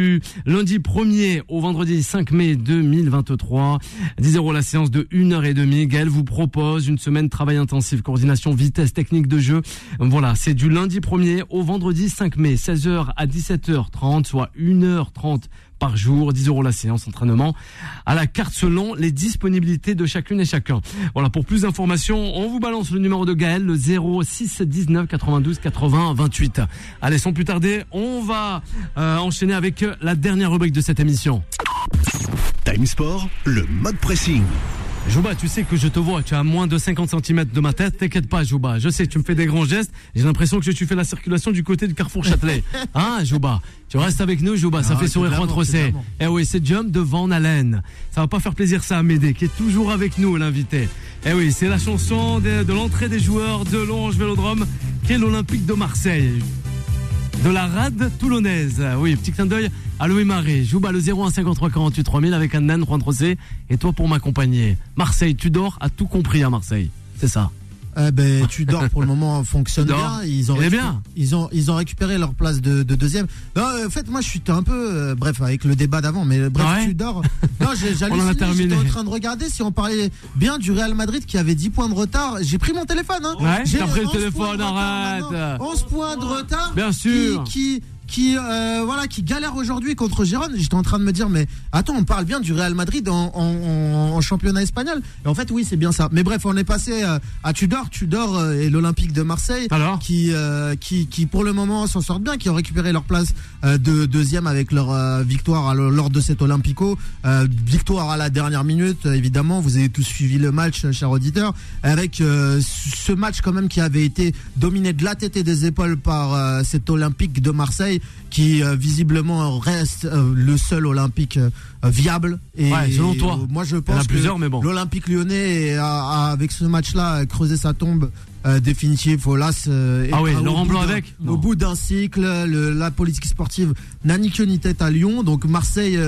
lundi 1er au vendredi 5 mai 2023. 10 euros la séance de 1h30. Gaël vous propose une semaine travail intensif, coordination, vitesse, technique de jeu. Voilà, c'est du lundi 1er au vendredi 5 mai, 16h à 17h30, soit 1h30 par jour, 10 euros la séance entraînement à la carte selon les disponibilités de chacune et chacun. Voilà, pour plus d'informations, on vous balance le numéro de Gaël, le 06 19 92 80 28. Allez, sans plus tarder, on va euh, enchaîner avec la dernière rubrique de cette émission. Time Sport, le mode pressing. Jouba, tu sais que je te vois, tu à moins de 50 cm de ma tête, t'inquiète pas Jouba, je sais, tu me fais des grands gestes, j'ai l'impression que tu fais la circulation du côté du carrefour Châtelet. Hein Jouba Tu restes avec nous Jouba, ça Ah, fait sourire Juan l'amour. Eh oui, c'est Jump de Van Allen. Ça va pas faire plaisir ça à Médé, qui est toujours avec nous l'invité. Eh oui, c'est la chanson de, de l'entrée des joueurs de l'Orange Vélodrome, qui est l'Olympique de Marseille de la rade toulonnaise. Oui, petit clin d'œil à Louis Marais. Joue bas le 01 53 48 3000 avec un nan Juan et toi pour m'accompagner. Marseille, tu dors, a tout compris à Marseille. C'est ça. Eh ben, tu dors pour le moment fonctionne bien. Ils ont, récupéré- bien. ils ont, ils ont récupéré leur place de, de deuxième. Non, euh, en fait, moi, je suis un peu, euh, bref, avec le débat d'avant, mais bref, Ouais. tu dors. Non. J'étais en train de regarder si on parlait bien du Real Madrid qui avait 10 points de retard. J'ai pris mon téléphone, hein. Ouais, J'ai pris le 11 points de téléphone, arrête. maintenant. 11 points de retard. Bien sûr. Qui, qui, qui, euh, voilà, qui galère aujourd'hui contre Gérone. J'étais en train de me dire, mais attends, on parle bien du Real Madrid en, en- championnat espagnol. Et en fait, oui, c'est bien ça. Mais bref, on est passé euh, à Tudor, Tudor euh, et l'Olympique de Marseille, Alors qui, euh, qui, qui pour le moment s'en sortent bien, qui ont récupéré leur place euh, de deuxième avec leur euh, victoire à- lors de cet Olympico. Euh, victoire à la dernière minute, évidemment. Vous avez tous suivi le match, chers auditeurs, avec euh, ce match quand même qui avait été dominé de la tête et des épaules par euh, cet Olympique de Marseille, qui euh, visiblement reste euh, le seul Olympique euh, viable. Et Ouais, selon toi. moi je pense a que plusieurs, mais bon. l'Olympique Lyonnais a, a, avec ce match-là a creusé sa tombe. définitive, Olas. Ah oui, au Laurent Blanc avec? Au bout d'un cycle, le- la politique sportive n'a ni queue ni tête à Lyon. Donc Marseille,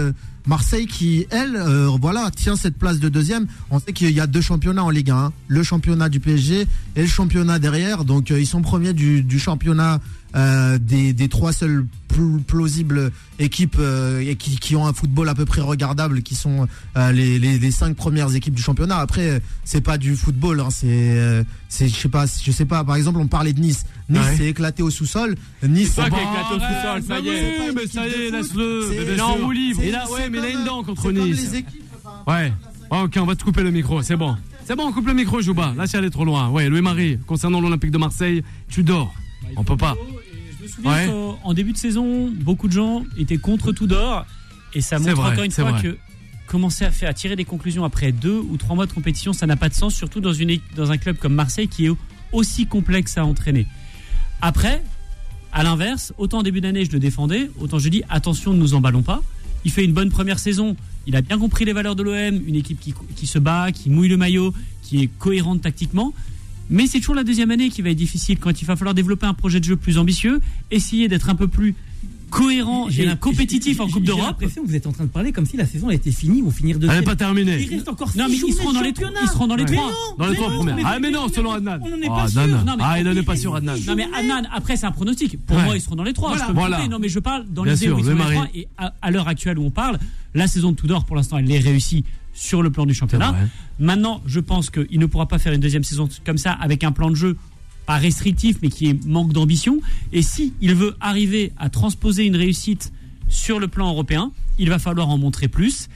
Marseille qui, elle, euh, voilà, tient cette place de deuxième. On sait qu'il y a deux championnats en Ligue 1, hein. le championnat du PSG et le championnat derrière. Donc euh, ils sont premiers du, du championnat euh, des, des trois seules pl- plausibles équipes euh, et qui, qui ont un football à peu près regardable, qui sont euh, les, les, les cinq premières équipes du championnat. Après, c'est pas du football, hein, c'est, c'est, je sais pas, je sais pas. Par exemple, on parlait de Nice. Nice Ouais. s'est éclaté au sous-sol. Nice, C'est ça qui Bah, éclaté au sous-sol, ça y est. pas une mais ça y est, laisse-le. Il est en roue libre. Il a- ouais, mais il a une dent contre Nice. Ouais. Ok, on va te couper le micro, c'est bon. C'est bon, on coupe le micro, Jouba. Là, c'est allé trop loin. Ouais, Louis-Marie, concernant l'Olympique de Marseille, tu dors. On peut pas. Je me souviens Ouais. qu'en- en début de saison, beaucoup de gens étaient contre Tudor. Et ça montre vrai, encore une fois vrai. que commencer à faire à tirer des conclusions après deux ou trois mois de compétition, ça n'a pas de sens, surtout dans, une, dans un club comme Marseille qui est aussi complexe à entraîner. Après, à l'inverse, autant en début d'année je le défendais, autant je dis attention, ne nous emballons pas. Il fait une bonne première saison, il a bien compris les valeurs de l'OM, une équipe qui, qui se bat, qui mouille le maillot, qui est cohérente tactiquement. Mais c'est toujours la deuxième année qui va être difficile quand il va falloir développer un projet de jeu plus ambitieux, essayer d'être un peu plus cohérent J'ai et compétitif en j'ai- Coupe J'ai d'Europe. l'impression que vous êtes en train de parler comme si la saison elle était finie, vont finir Elle deuxième. n'est pas terminée. Il reste encore Non, mais ils seront de dans les ils seront dans les Ouais. trois. Dans les mais trois premières. Ah, mais non, on selon Adnan. on en est Ah, pas sûr. Adnan. Non, mais Ah, il n'en est pas sûr, Adnan. Non mais Adnan, après c'est un pronostic. Pour Ouais. moi, ils seront dans les trois. Voilà. Je peux me Voilà. tromper. Non mais je parle dans sûr, où ils sont les trois. Et à, à l'heure actuelle où on parle, la saison de Tudor, pour l'instant, elle est réussie sur le plan du championnat. Maintenant, je pense qu'il ne pourra pas faire une deuxième saison comme ça avec un plan de jeu pas restrictif, mais qui est manque d'ambition. Et si il veut arriver à transposer une réussite sur le plan européen, il va falloir en montrer plus.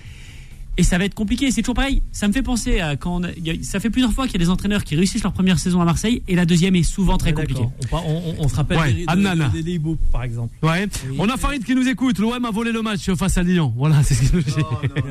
Et ça va être compliqué. C'est toujours pareil. Ça me fait penser à quand on a- il ça fait plusieurs fois qu'il y a des entraîneurs qui réussissent leur première saison à Marseille et la deuxième est souvent très Ouais, compliquée. d'accord. On, on- on- se rappelle Ouais, des- de- par exemple. Ouais. On a Farid qui nous écoute. L'OM a volé le match face à Lyon. Voilà, c'est ce qu'il nous dit.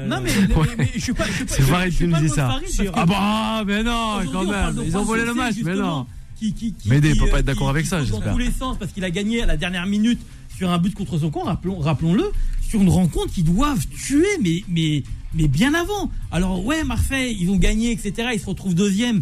Non mais, Ouais. mais- mais je suis pas. je suis pas- C'est Farid qui nous dit ça. Que Ah bah, mais non, quand même. Ils ont volé le match, mais non. Qui, qui, qui, Médée qui, peut pas euh, être d'accord qui- avec qui ça, j'espère. Dans tous les sens parce qu'il a gagné à la dernière minute sur un but contre son camp. Rappelons, rappelons-le sur une rencontre qu'ils doivent tuer, mais mais mais bien avant. Alors ouais, Marseille, ils ont gagné, etc. Ils se retrouvent deuxième.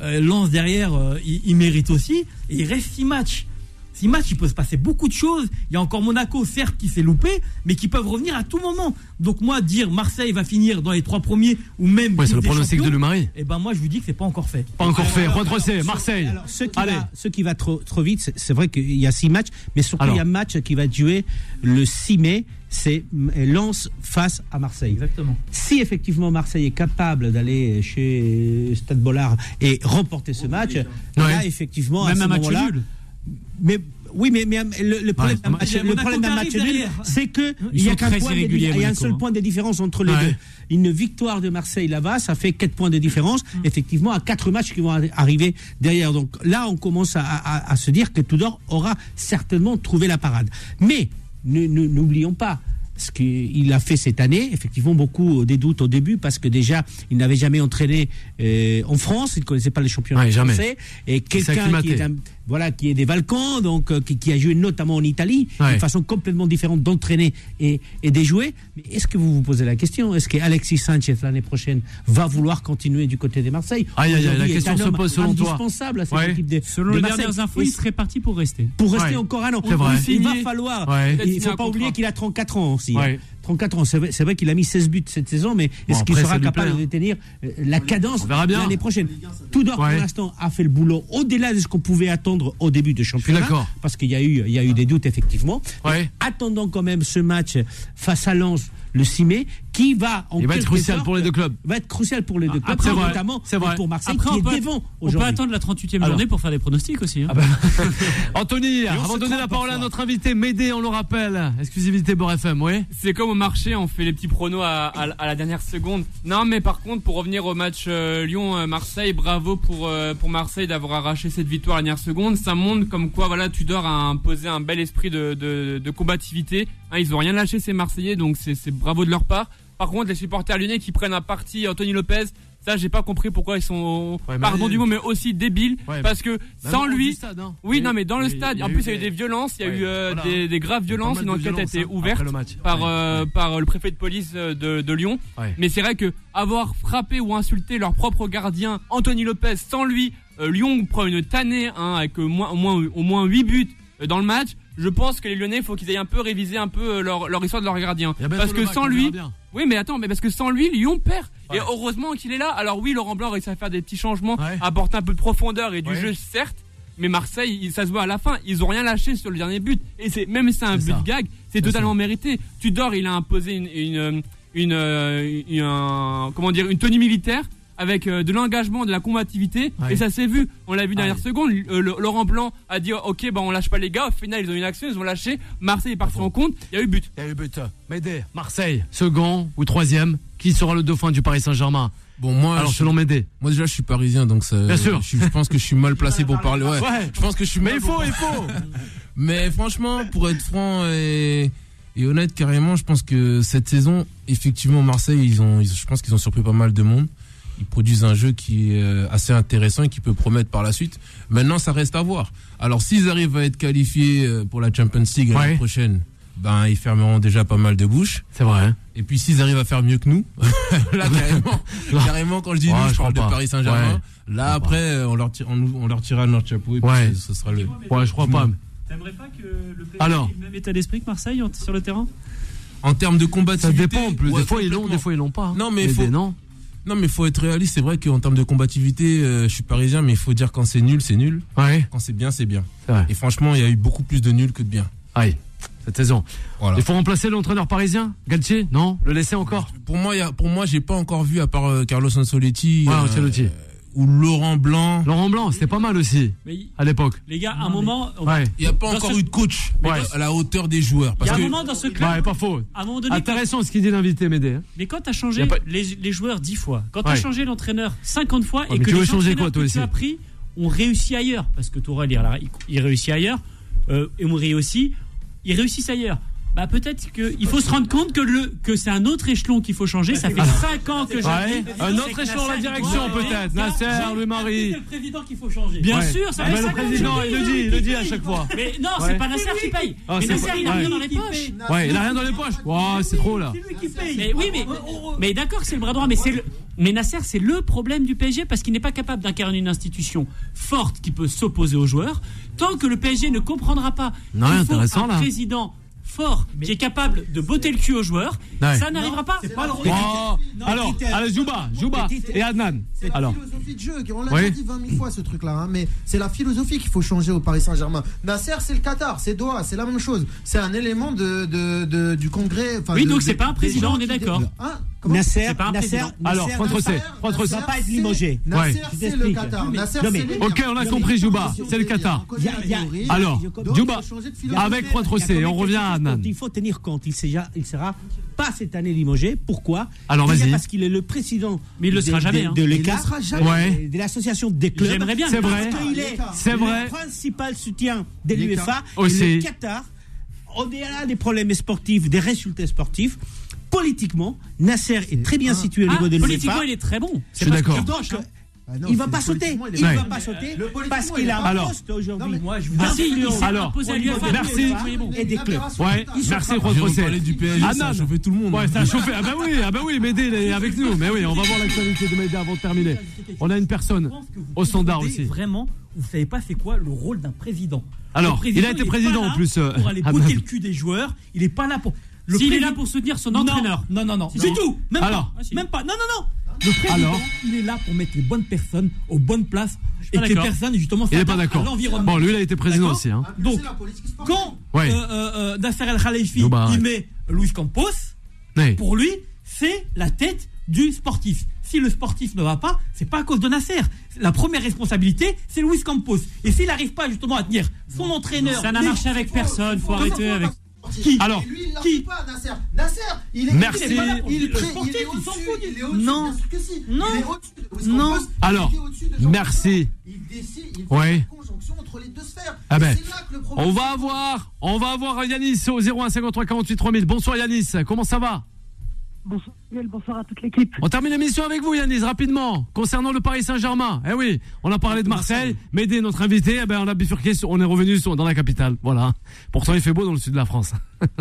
Euh, Lance derrière, euh, il, il mérite aussi. Et il reste six matchs. Six matchs, il peut se passer beaucoup de choses. Il y a encore Monaco, certes, qui s'est loupé, mais qui peuvent revenir à tout moment. Donc moi, dire Marseille va finir dans les trois premiers ou même Ouais, c'est le pronostic de Louis-Marie. Eh ben moi, je lui dis que c'est pas encore fait. Pas encore fait. Juan Trocé, Alors, Marseille. Alors, ce qui, Allez. va, ce qui va trop, trop vite, c'est- c'est vrai qu'il y a six matchs, mais surtout Alors. il y a un match qui va joué le 6 mai, c'est Lens face à Marseille. Exactement. Si effectivement Marseille est capable d'aller chez Stade Bollard et remporter ce match, là Ouais. effectivement Même à un ce match moment-là, nul. mais oui, mais, mais le, le problème Ouais, d'un match, le problème d'un match nul, c'est que Ils il y a qu'un point de y a un seul hein. point de différence entre les Ouais. deux. Une victoire de Marseille là-bas, ça fait 4 points de différence, Mm. effectivement, à quatre matchs qui vont arri- arriver derrière. Donc là, on commence à, à- à se dire que Tudor aura certainement trouvé la parade. Mais n'oublions pas ce qu'il a fait cette année, effectivement beaucoup des doutes au début parce que déjà il n'avait jamais entraîné euh, en France, il ne connaissait pas les championnats Ouais, jamais. français et quelqu'un qui est un- voilà qui est des Balkans donc euh, qui, qui a joué notamment en Italie Ouais. d'une façon complètement différente d'entraîner et, et de jouer. Mais est-ce que vous vous posez la question? Est-ce que Alexis Sanchez l'année prochaine va vouloir continuer du côté des Marseille? Aïe, aïe, aïe, la question se pose selon toi. indispensable à cette Ouais. équipe de, Selon de les Marseille. dernières infos, il serait parti pour rester. pour rester Ouais. encore un an. Il va falloir. Ouais. Il ne faut pas oublier qu'il a 34 ans aussi. Hein. Ouais. 34 ans. C'est vrai, qu'il a mis 16 buts cette saison, mais Bon, est-ce qu'il sera capable plaît, de tenir euh, la cadence l'année prochaine? Tudor, Ouais. pour l'instant, a fait le boulot au-delà de ce qu'on pouvait attendre au début de championnat. d'accord. Parce qu'il y a eu, il y a eu des doutes, effectivement. Ouais. Attendons quand même ce match face à Lens le 6 mai, qui va en Il va être crucial sorte- pour les deux clubs. Va être crucial pour les deux clubs, Après, notamment C'est vrai. pour Marseille, Après, qui on est peut, devant on peut attendre la 38e Alors. journée pour faire des pronostics aussi. hein. Ah bah. Anthony, on avant de donner la parole à notre invité, Médé, on le rappelle. Exclusivité Beurre FM, oui. C'est comme au marché, on fait les petits pronos à, à- à la dernière seconde. Non, mais par contre, pour revenir au match euh, Lyon-Marseille, bravo pour, euh, pour Marseille d'avoir arraché cette victoire à la dernière seconde. Ça montre comme quoi, voilà, Tudor a imposé un bel esprit de, de, de combativité. Hein, ils ont rien lâché, ces Marseillais, donc c'est c'est bravo de leur part. Par contre, les supporters lyonnais qui prennent à partie Anthony Lopez, ça, j'ai pas compris pourquoi ils sont, Ouais, pardon du mot, mais aussi débiles. Ouais, parce que sans lui, stade, hein. oui, non, mais dans le stade, en plus, il y a eu des- violences, il y a eu euh, voilà. des, des graves violences, une enquête a été hein, ouverte après le match. par, Ouais, euh, par le préfet de police euh, de, de Lyon. Mais c'est vrai que avoir frappé ou insulté leur propre gardien, Anthony Lopez, sans lui, euh, Lyon prend une tannée hein, avec euh, moins, au, moins, au moins 8 buts euh, dans le match. Je pense que les Lyonnais, il faut qu'ils aillent un peu réviser un peu euh, leur, leur histoire de leur gardien. Parce que sans lui. Oui, mais attends, mais parce que sans lui, Lyon perd. Et heureusement qu'il est là. Alors oui, Laurent Blanc réussit à faire des petits changements, apporter un peu de profondeur et du Ouais. jeu, certes. Mais Marseille, il- ça se voit à la fin. Ils ont rien lâché sur le dernier but. Et c'est même si c'est un but ça. gag, c'est totalement mérité. Tudor, il a imposé une, une, une, euh, une- un- comment dire, une tenue militaire avec euh, de l'engagement, de la combativité. Ouais. Et ça s'est vu. On l'a vu dernière Ouais. seconde. Euh, le- Laurent Blanc a dit, ok, bah on lâche pas les gars. Au final, ils ont eu une action, ils ont lâché. Marseille est parti en compte. Il y a eu but. Il y a eu but. Médé, Marseille, second ou troisième. Qui sera le dauphin du Paris Saint-Germain? Bon, moi, Alors je, selon Médé. moi déjà, je suis parisien, donc ça, Bien sûr. Je, pense que je suis mal placé pour parler. Ouais. Ouais. Je pense que je suis Mais mal il faut, il faut. Mais franchement, pour être franc et, et honnête, carrément, je pense que cette saison, effectivement, Marseille, ils ont, ils- je pense qu'ils ont surpris pas mal de monde. Ils produisent un jeu qui est euh, assez intéressant et qui peut promettre par la suite. Maintenant, ça reste à voir. Alors, s'ils arrivent à être qualifiés euh, pour la Champions League l'année Ouais. prochaine, ben, ils fermeront déjà pas mal de bouches. C'est vrai. hein. Et puis, s'ils arrivent à faire mieux que nous, là, carrément, carrément, quand je dis Ouais, nous, je je parle de crois pas. Paris Saint-Germain. Ouais. Là, après, euh, on leur, tire, on, nous- on leur tirera notre chapeau et puis Ouais. ce, ce sera le. Ouais, je crois pas. T'aimerais pas que le PSG Alors. ait le même état d'esprit que Marseille sur le terrain? En termes de Ça combativité. dépend en plus. ouais, des fois ils l'ont, des fois ils l'ont pas. hein. Non, mais Médé, faut- non. Non, mais faut être réaliste. C'est vrai qu'en termes de combativité, euh, je suis parisien, mais il faut dire quand c'est nul, c'est nul. Ouais, Quand c'est bien, c'est bien. vrai. Et franchement, il y a eu beaucoup plus de nuls que de bien. Aïe, cette saison. Voilà. Il faut remplacer l'entraîneur parisien Galtier? Non? Le laisser encore? Pour moi, il y a, pour moi, j'ai pas encore vu à part euh, Carlos Ancelotti Ouais, euh, Ancelotti. Ou Laurent Blanc. Laurent Blanc, c'était pas mal aussi Mais à l'époque. les gars, à un moment, Ouais. Il n'y a pas encore ce- eu de coach Ouais. à la hauteur des joueurs. il y Parce a un que moment dans ce club, Ouais, pas faux. à un moment donné, quand- Intéressant ce qu'il dit l'invité Médé. hein. mais quand t'as Y changé pas- les, les joueurs 10 fois, quand t'as Ouais. changé l'entraîneur 50 fois Ouais, et que tu les veux changer quoi, toi que aussi tu as pris ont réussi ailleurs, parce que Tourelle il, il- il réussit ailleurs, euh, Emery aussi, ils réussissent ailleurs. Bah peut-être qu'il faut se rendre compte que le que c'est un autre échelon qu'il faut changer. Ça fait 5 ans que j'ai Ouais. Un autre échelon, la direction peut-être. Nasser, Louis-Marie. C'est le président qu'il faut changer. Bien Ouais. sûr, ça Ah fait bah, le ans que président, il le dit, il le dit à chaque fois. Mais non, Ouais. c'est pas Nasser qui paye. Ah, mais Nasser, il a rien dans les poches. Ouais, il a rien dans les poches. Ouais, c'est trop là. C'est lui qui paye. Mais oui, mais, mais d'accord, c'est le bras droit, mais c'est le, mais Nasser, c'est le problème du PSG parce qu'il n'est pas capable d'incarner une institution forte qui peut s'opposer aux joueurs. Tant que le PSG ne comprendra pas Non, intéressant, un là. président fort qui est capable de botter le cul aux joueurs, Ouais. ça n'arrivera pas. C'est pas le. Oh, alors, allez, Jouba, Jouba et Adnan. C'est la Alors, philosophie de jeu. On l'a Oui. déjà dit 20 000 fois ce truc-là, hein, mais c'est la philosophie qu'il faut changer au Paris Saint-Germain. Nasser, c'est le Qatar, c'est Doha, c'est la même chose. C'est un élément de, de, de- du congrès. Oui, de- donc c'est pas un président, on est d'accord. Hein? Nasser, C'est pas un Nasser, président. Alors, Nasser, contre Nasser, C. va pas être limogé. Nasser, c'est le. Qatar. Non, mais- Nasser, non, mais- c'est les Ok, on a Non, compris, Jouba, c'est le Qatar. on. Alors, Jouba, il faut changer de philosophie. avec contre Il y a C, quand même on revient à Adnan. Il faut tenir compte. Il sera, il sera pas cette année limogé. Pourquoi Alors, vas-y. Parce qu'il est le président. Mais il le de- sera de- jamais, hein. De le. Ouais. De l'association des clubs. J'aimerais bien. C'est vrai. Parce qu'il est C'est le vrai. principal soutien de l'UEFA. Le Qatar, au-delà des problèmes sportifs, des résultats sportifs, politiquement, Nasser est très bien situé au Ah, niveau de politiquement, l'UEFA. il est très bon. Je suis d'accord. Donc, Ah non, il va pas sauter. politiquement, Il pas- va pas sauter Le politiquement, parce il qu'il est a un Alors. poste aujourd'hui. Moi, je vous Ah si, il Alors, Merci. Il et des de clubs. Ouais, merci parler du PSG, ça a chauffé tout le monde. Ouais, hein. ça a chauffé. Ah bah oui, ah bah oui, Médé il est avec nous. Mais oui, on va voir l'actualité de Médé avant de terminer. On a une personne au standard aussi. Vraiment, vous savez pas c'est quoi le rôle d'un président. Alors, il a été est pas président en plus, euh, Pour aller botter le cul des joueurs, il est pas là pour. Le S'il est là pour soutenir son entraîneur. Non, non, non. Si. tout. Même Alors. pas. Ah, si. Même pas. Non, non, non. Le président, Alors. il est là pour mettre les bonnes personnes aux bonnes places et que les personnes justement Il est pas d'accord. l'environnement. Bon, lui, il a été président aussi. Hein. Impulser Donc. Quand Ouais. euh, euh, euh, Nasser El Khalifi il ouais. met Luis Campos, Ouais. pour lui, c'est la tête du sportif. Si le sportif ne va pas, c'est pas à cause de Nasser. La première responsabilité, c'est Luis Campos. Et s'il n'arrive pas justement à tenir son entraîneur, Ça n'a marché avec personne. Faut arrêter avec. Qui Alors, lui, il Qui pas, Nasser. Nasser, il est. Merci. il est pas là pour- Il, sportif, est au-dessus. Il est au-dessus. Non. Bien sûr que si. Non. Il est au-dessus de Non. Alors, merci. Il décide, il Ouais. fait une conjonction entre les deux sphères. Ah ben, c'est là que le problème On va avoir, on va avoir Yanis au 01 53 48 3000. Bonsoir Yanis, comment ça va? Bonsoir, bonsoir à toute l'équipe. On termine l'émission avec vous Yanis, rapidement, concernant le Paris Saint-Germain. Eh oui, on a parlé de Marseille, Médé, notre invité, eh ben on a bifurqué, sur- on est revenu sur- dans la capitale. Voilà. Pourtant il fait beau dans le sud de la France.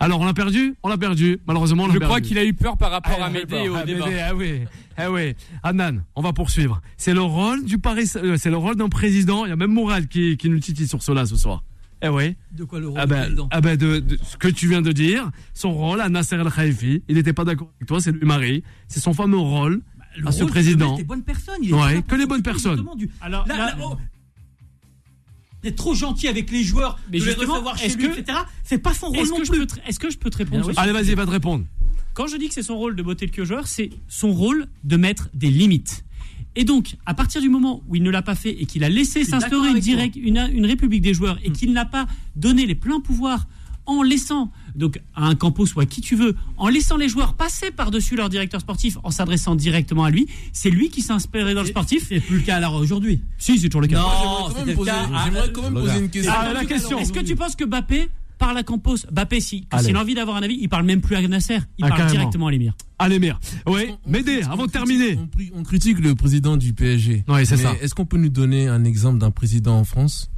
Alors on l'a perdu? On l'a perdu. Malheureusement on l'a Je perdu. crois qu'il a eu peur par rapport Ah, à Médé et au ah, débat. Médé, ah oui, ah oui. Adnan, on va poursuivre. C'est le rôle du Paris, euh, c'est le rôle d'un président. Il y a même Moral qui, qui nous titille sur cela ce soir. Eh oui. De quoi le rôle Ah du ben, président ah ben de, de ce que tu viens de dire, son rôle à Nasser El Khalifi, il n'était pas d'accord avec toi, c'est lui Marie, c'est son fameux rôle Le à ce rôle, président. des bonnes personnes. Il est Ouais, là que les bonnes personnes. du- Alors, Là, là- là, oh, d'être trop gentil avec les joueurs, Mais de les recevoir chez lui, que- etc. C'est pas son rôle Est-ce non que, je plus. peux te- est-ce que je peux te répondre oui. Allez, vas-y, va te répondre. Quand je dis que c'est son rôle de botter le cul aux joueurs, c'est son rôle de mettre des limites. Et donc, à partir du moment où il ne l'a pas fait et qu'il a laissé s'instaurer une, avec toi. direct- une, une république des joueurs et qu'il n'a pas donné les pleins pouvoirs en laissant donc à un Campos ou à qui tu veux, en laissant les joueurs passer par-dessus leur directeur sportif en s'adressant directement à lui, c'est lui qui s'est inspiré dans le sportif. C'est plus le cas alors aujourd'hui. Si, c'est toujours le cas. Non, J'aimerais quand même poser, cas. J'aimerais quand même poser une question. Ah, la question. Est-ce que tu penses que Bappé parle à Campos Bappé, si, s'il a envie d'avoir un avis, il parle même plus à Nasser, il Ah, parle carrément. directement à l'émir. Allez, Mire. Oui, critique- avant on de critique- terminer. On, on critique le président du PSG. Oui, c'est ça. Est-ce qu'on peut nous donner un exemple d'un président en France?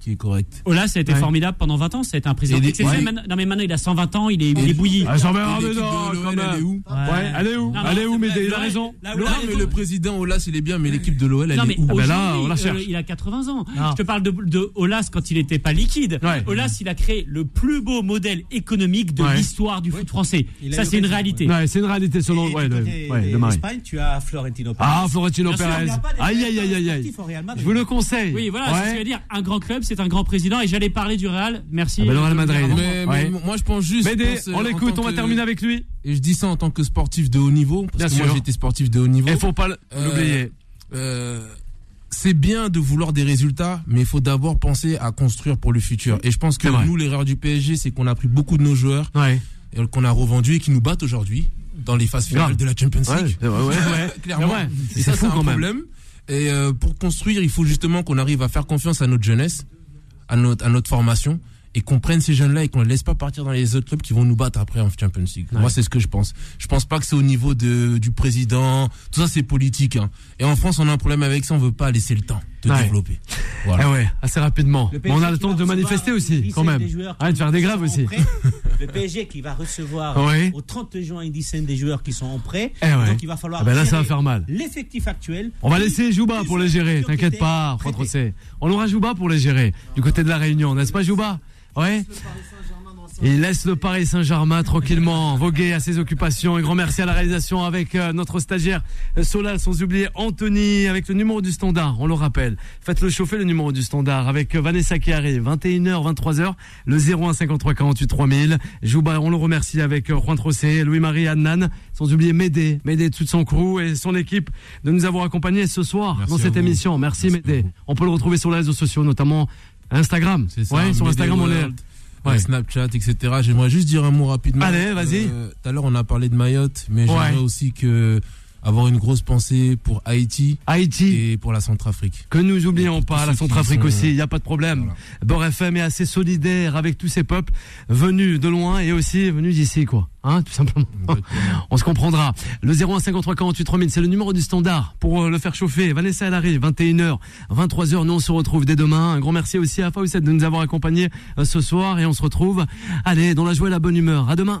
Qui est correct Ola, ça a été Ouais. formidable pendant 20 ans, ça a été un président exceptionnel. ouais. Non, mais maintenant, il a 120 ans, il est, il est bouilli. Ah, j'en mais elle est où Ouais, elle est où Non, Elle non, est où, vrai, Il a raison. Non, mais le président Olas, il est bien, mais l'équipe de l'OL, elle Non, est mais où Ah ben là, on la euh, cherche. il a 80 ans. Non. Je te parle de, de Olas quand il n'était pas liquide. Ouais. Olas, il a créé le plus beau modèle économique de Ouais. l'histoire du foot français. Ça, c'est une réalité. C'est une réalité selon Marie. l'Espagne, tu as Florentino Pérez. Ah, Florentino Pérez. Aïe, aïe, aïe, aïe. Je vous le conseille. Oui, voilà, c'est ce que je veux dire. Un grand club, c'est un grand président. Et j'allais parler du Real. Merci. Ah ben, le Real Madrid. Mais, Ouais. moi, je pense juste. Je pense, euh, on l'écoute, on va que- terminer avec lui. Et je dis ça en tant que sportif de haut niveau, parce Bien que sûr. moi j'étais sportif de haut niveau. Il faut pas Euh, l'oublier. euh, c'est bien de vouloir des résultats, mais il faut d'abord penser à construire pour le futur. Et je pense que nous, l'erreur du PSG, c'est qu'on a pris beaucoup de nos joueurs Ouais. et qu'on a revendus et qui nous battent aujourd'hui dans les phases finales de la Champions League. ouais, ouais. Clairement. Et ça, c'est un quand même. Et euh, pour construire, il faut justement qu'on arrive à faire confiance à notre jeunesse, à notre, à notre formation, et qu'on prenne ces jeunes-là et qu'on les laisse pas partir dans les autres clubs qui vont nous battre après en Champions League. Ouais. Moi, c'est ce que je pense. Je pense pas que c'est au niveau de, du président. Tout ça, c'est politique. hein. Et en France, on a un problème avec ça. On veut pas laisser le temps de Ouais. développer. Voilà. ouais, assez rapidement. Mais on a le temps de manifester aussi, quand même. Ah, de faire des grèves aussi. Le PSG qui va recevoir Oui. au 30 juin une dizaine des joueurs qui sont en prêt. Eh ouais. Donc il va falloir Ah ben là, ça va faire mal. l'effectif actuel. On va laisser Jouba pour les gérer, t'inquiète pas, Rosset. On aura Jouba pour les gérer, du côté de la Réunion, n'est-ce pas Jouba? Ouais il laisse le Paris Saint-Germain tranquillement voguer à ses occupations. Un grand merci à la réalisation avec euh, notre stagiaire euh, Solal, sans oublier Anthony avec le numéro du standard. On le rappelle. Faites-le chauffer le numéro du standard avec euh, Vanessa qui arrive. 21h, 23h, le 01 53 48 3000. Jouba, on le remercie avec Juan Trocé, Louis-Marie Adnan, sans oublier Médé, Médé toute son crew et son équipe de nous avoir accompagnés ce soir Merci dans cette émission. Merci, Médé. On peut le retrouver sur les réseaux sociaux, notamment Instagram. C'est ça. Ouais, sur Instagram, on est. Ouais. Snapchat, etc. J'aimerais juste dire un mot rapidement. Allez, vas-y. Euh, Tout à l'heure, on a parlé de Mayotte, mais j'aimerais Ouais. aussi que avoir une grosse pensée pour Haïti Haïti. et pour la Centrafrique. Que nous oublions pas, la Centrafrique sont- aussi, il n'y a pas de problème. Voilà. FM est assez solidaire avec tous ces peuples venus de loin et aussi venus d'ici, quoi. Hein, tout simplement. On se comprendra. Le 01 53 48 3000, c'est le numéro du standard pour euh, le faire chauffer. Vanessa, elle arrive, 21h, 23h. Nous, on se retrouve dès demain. Un grand merci aussi à Fawcett de nous avoir accompagnés euh, ce soir et on se retrouve, allez, dans la joie et la bonne humeur. À demain.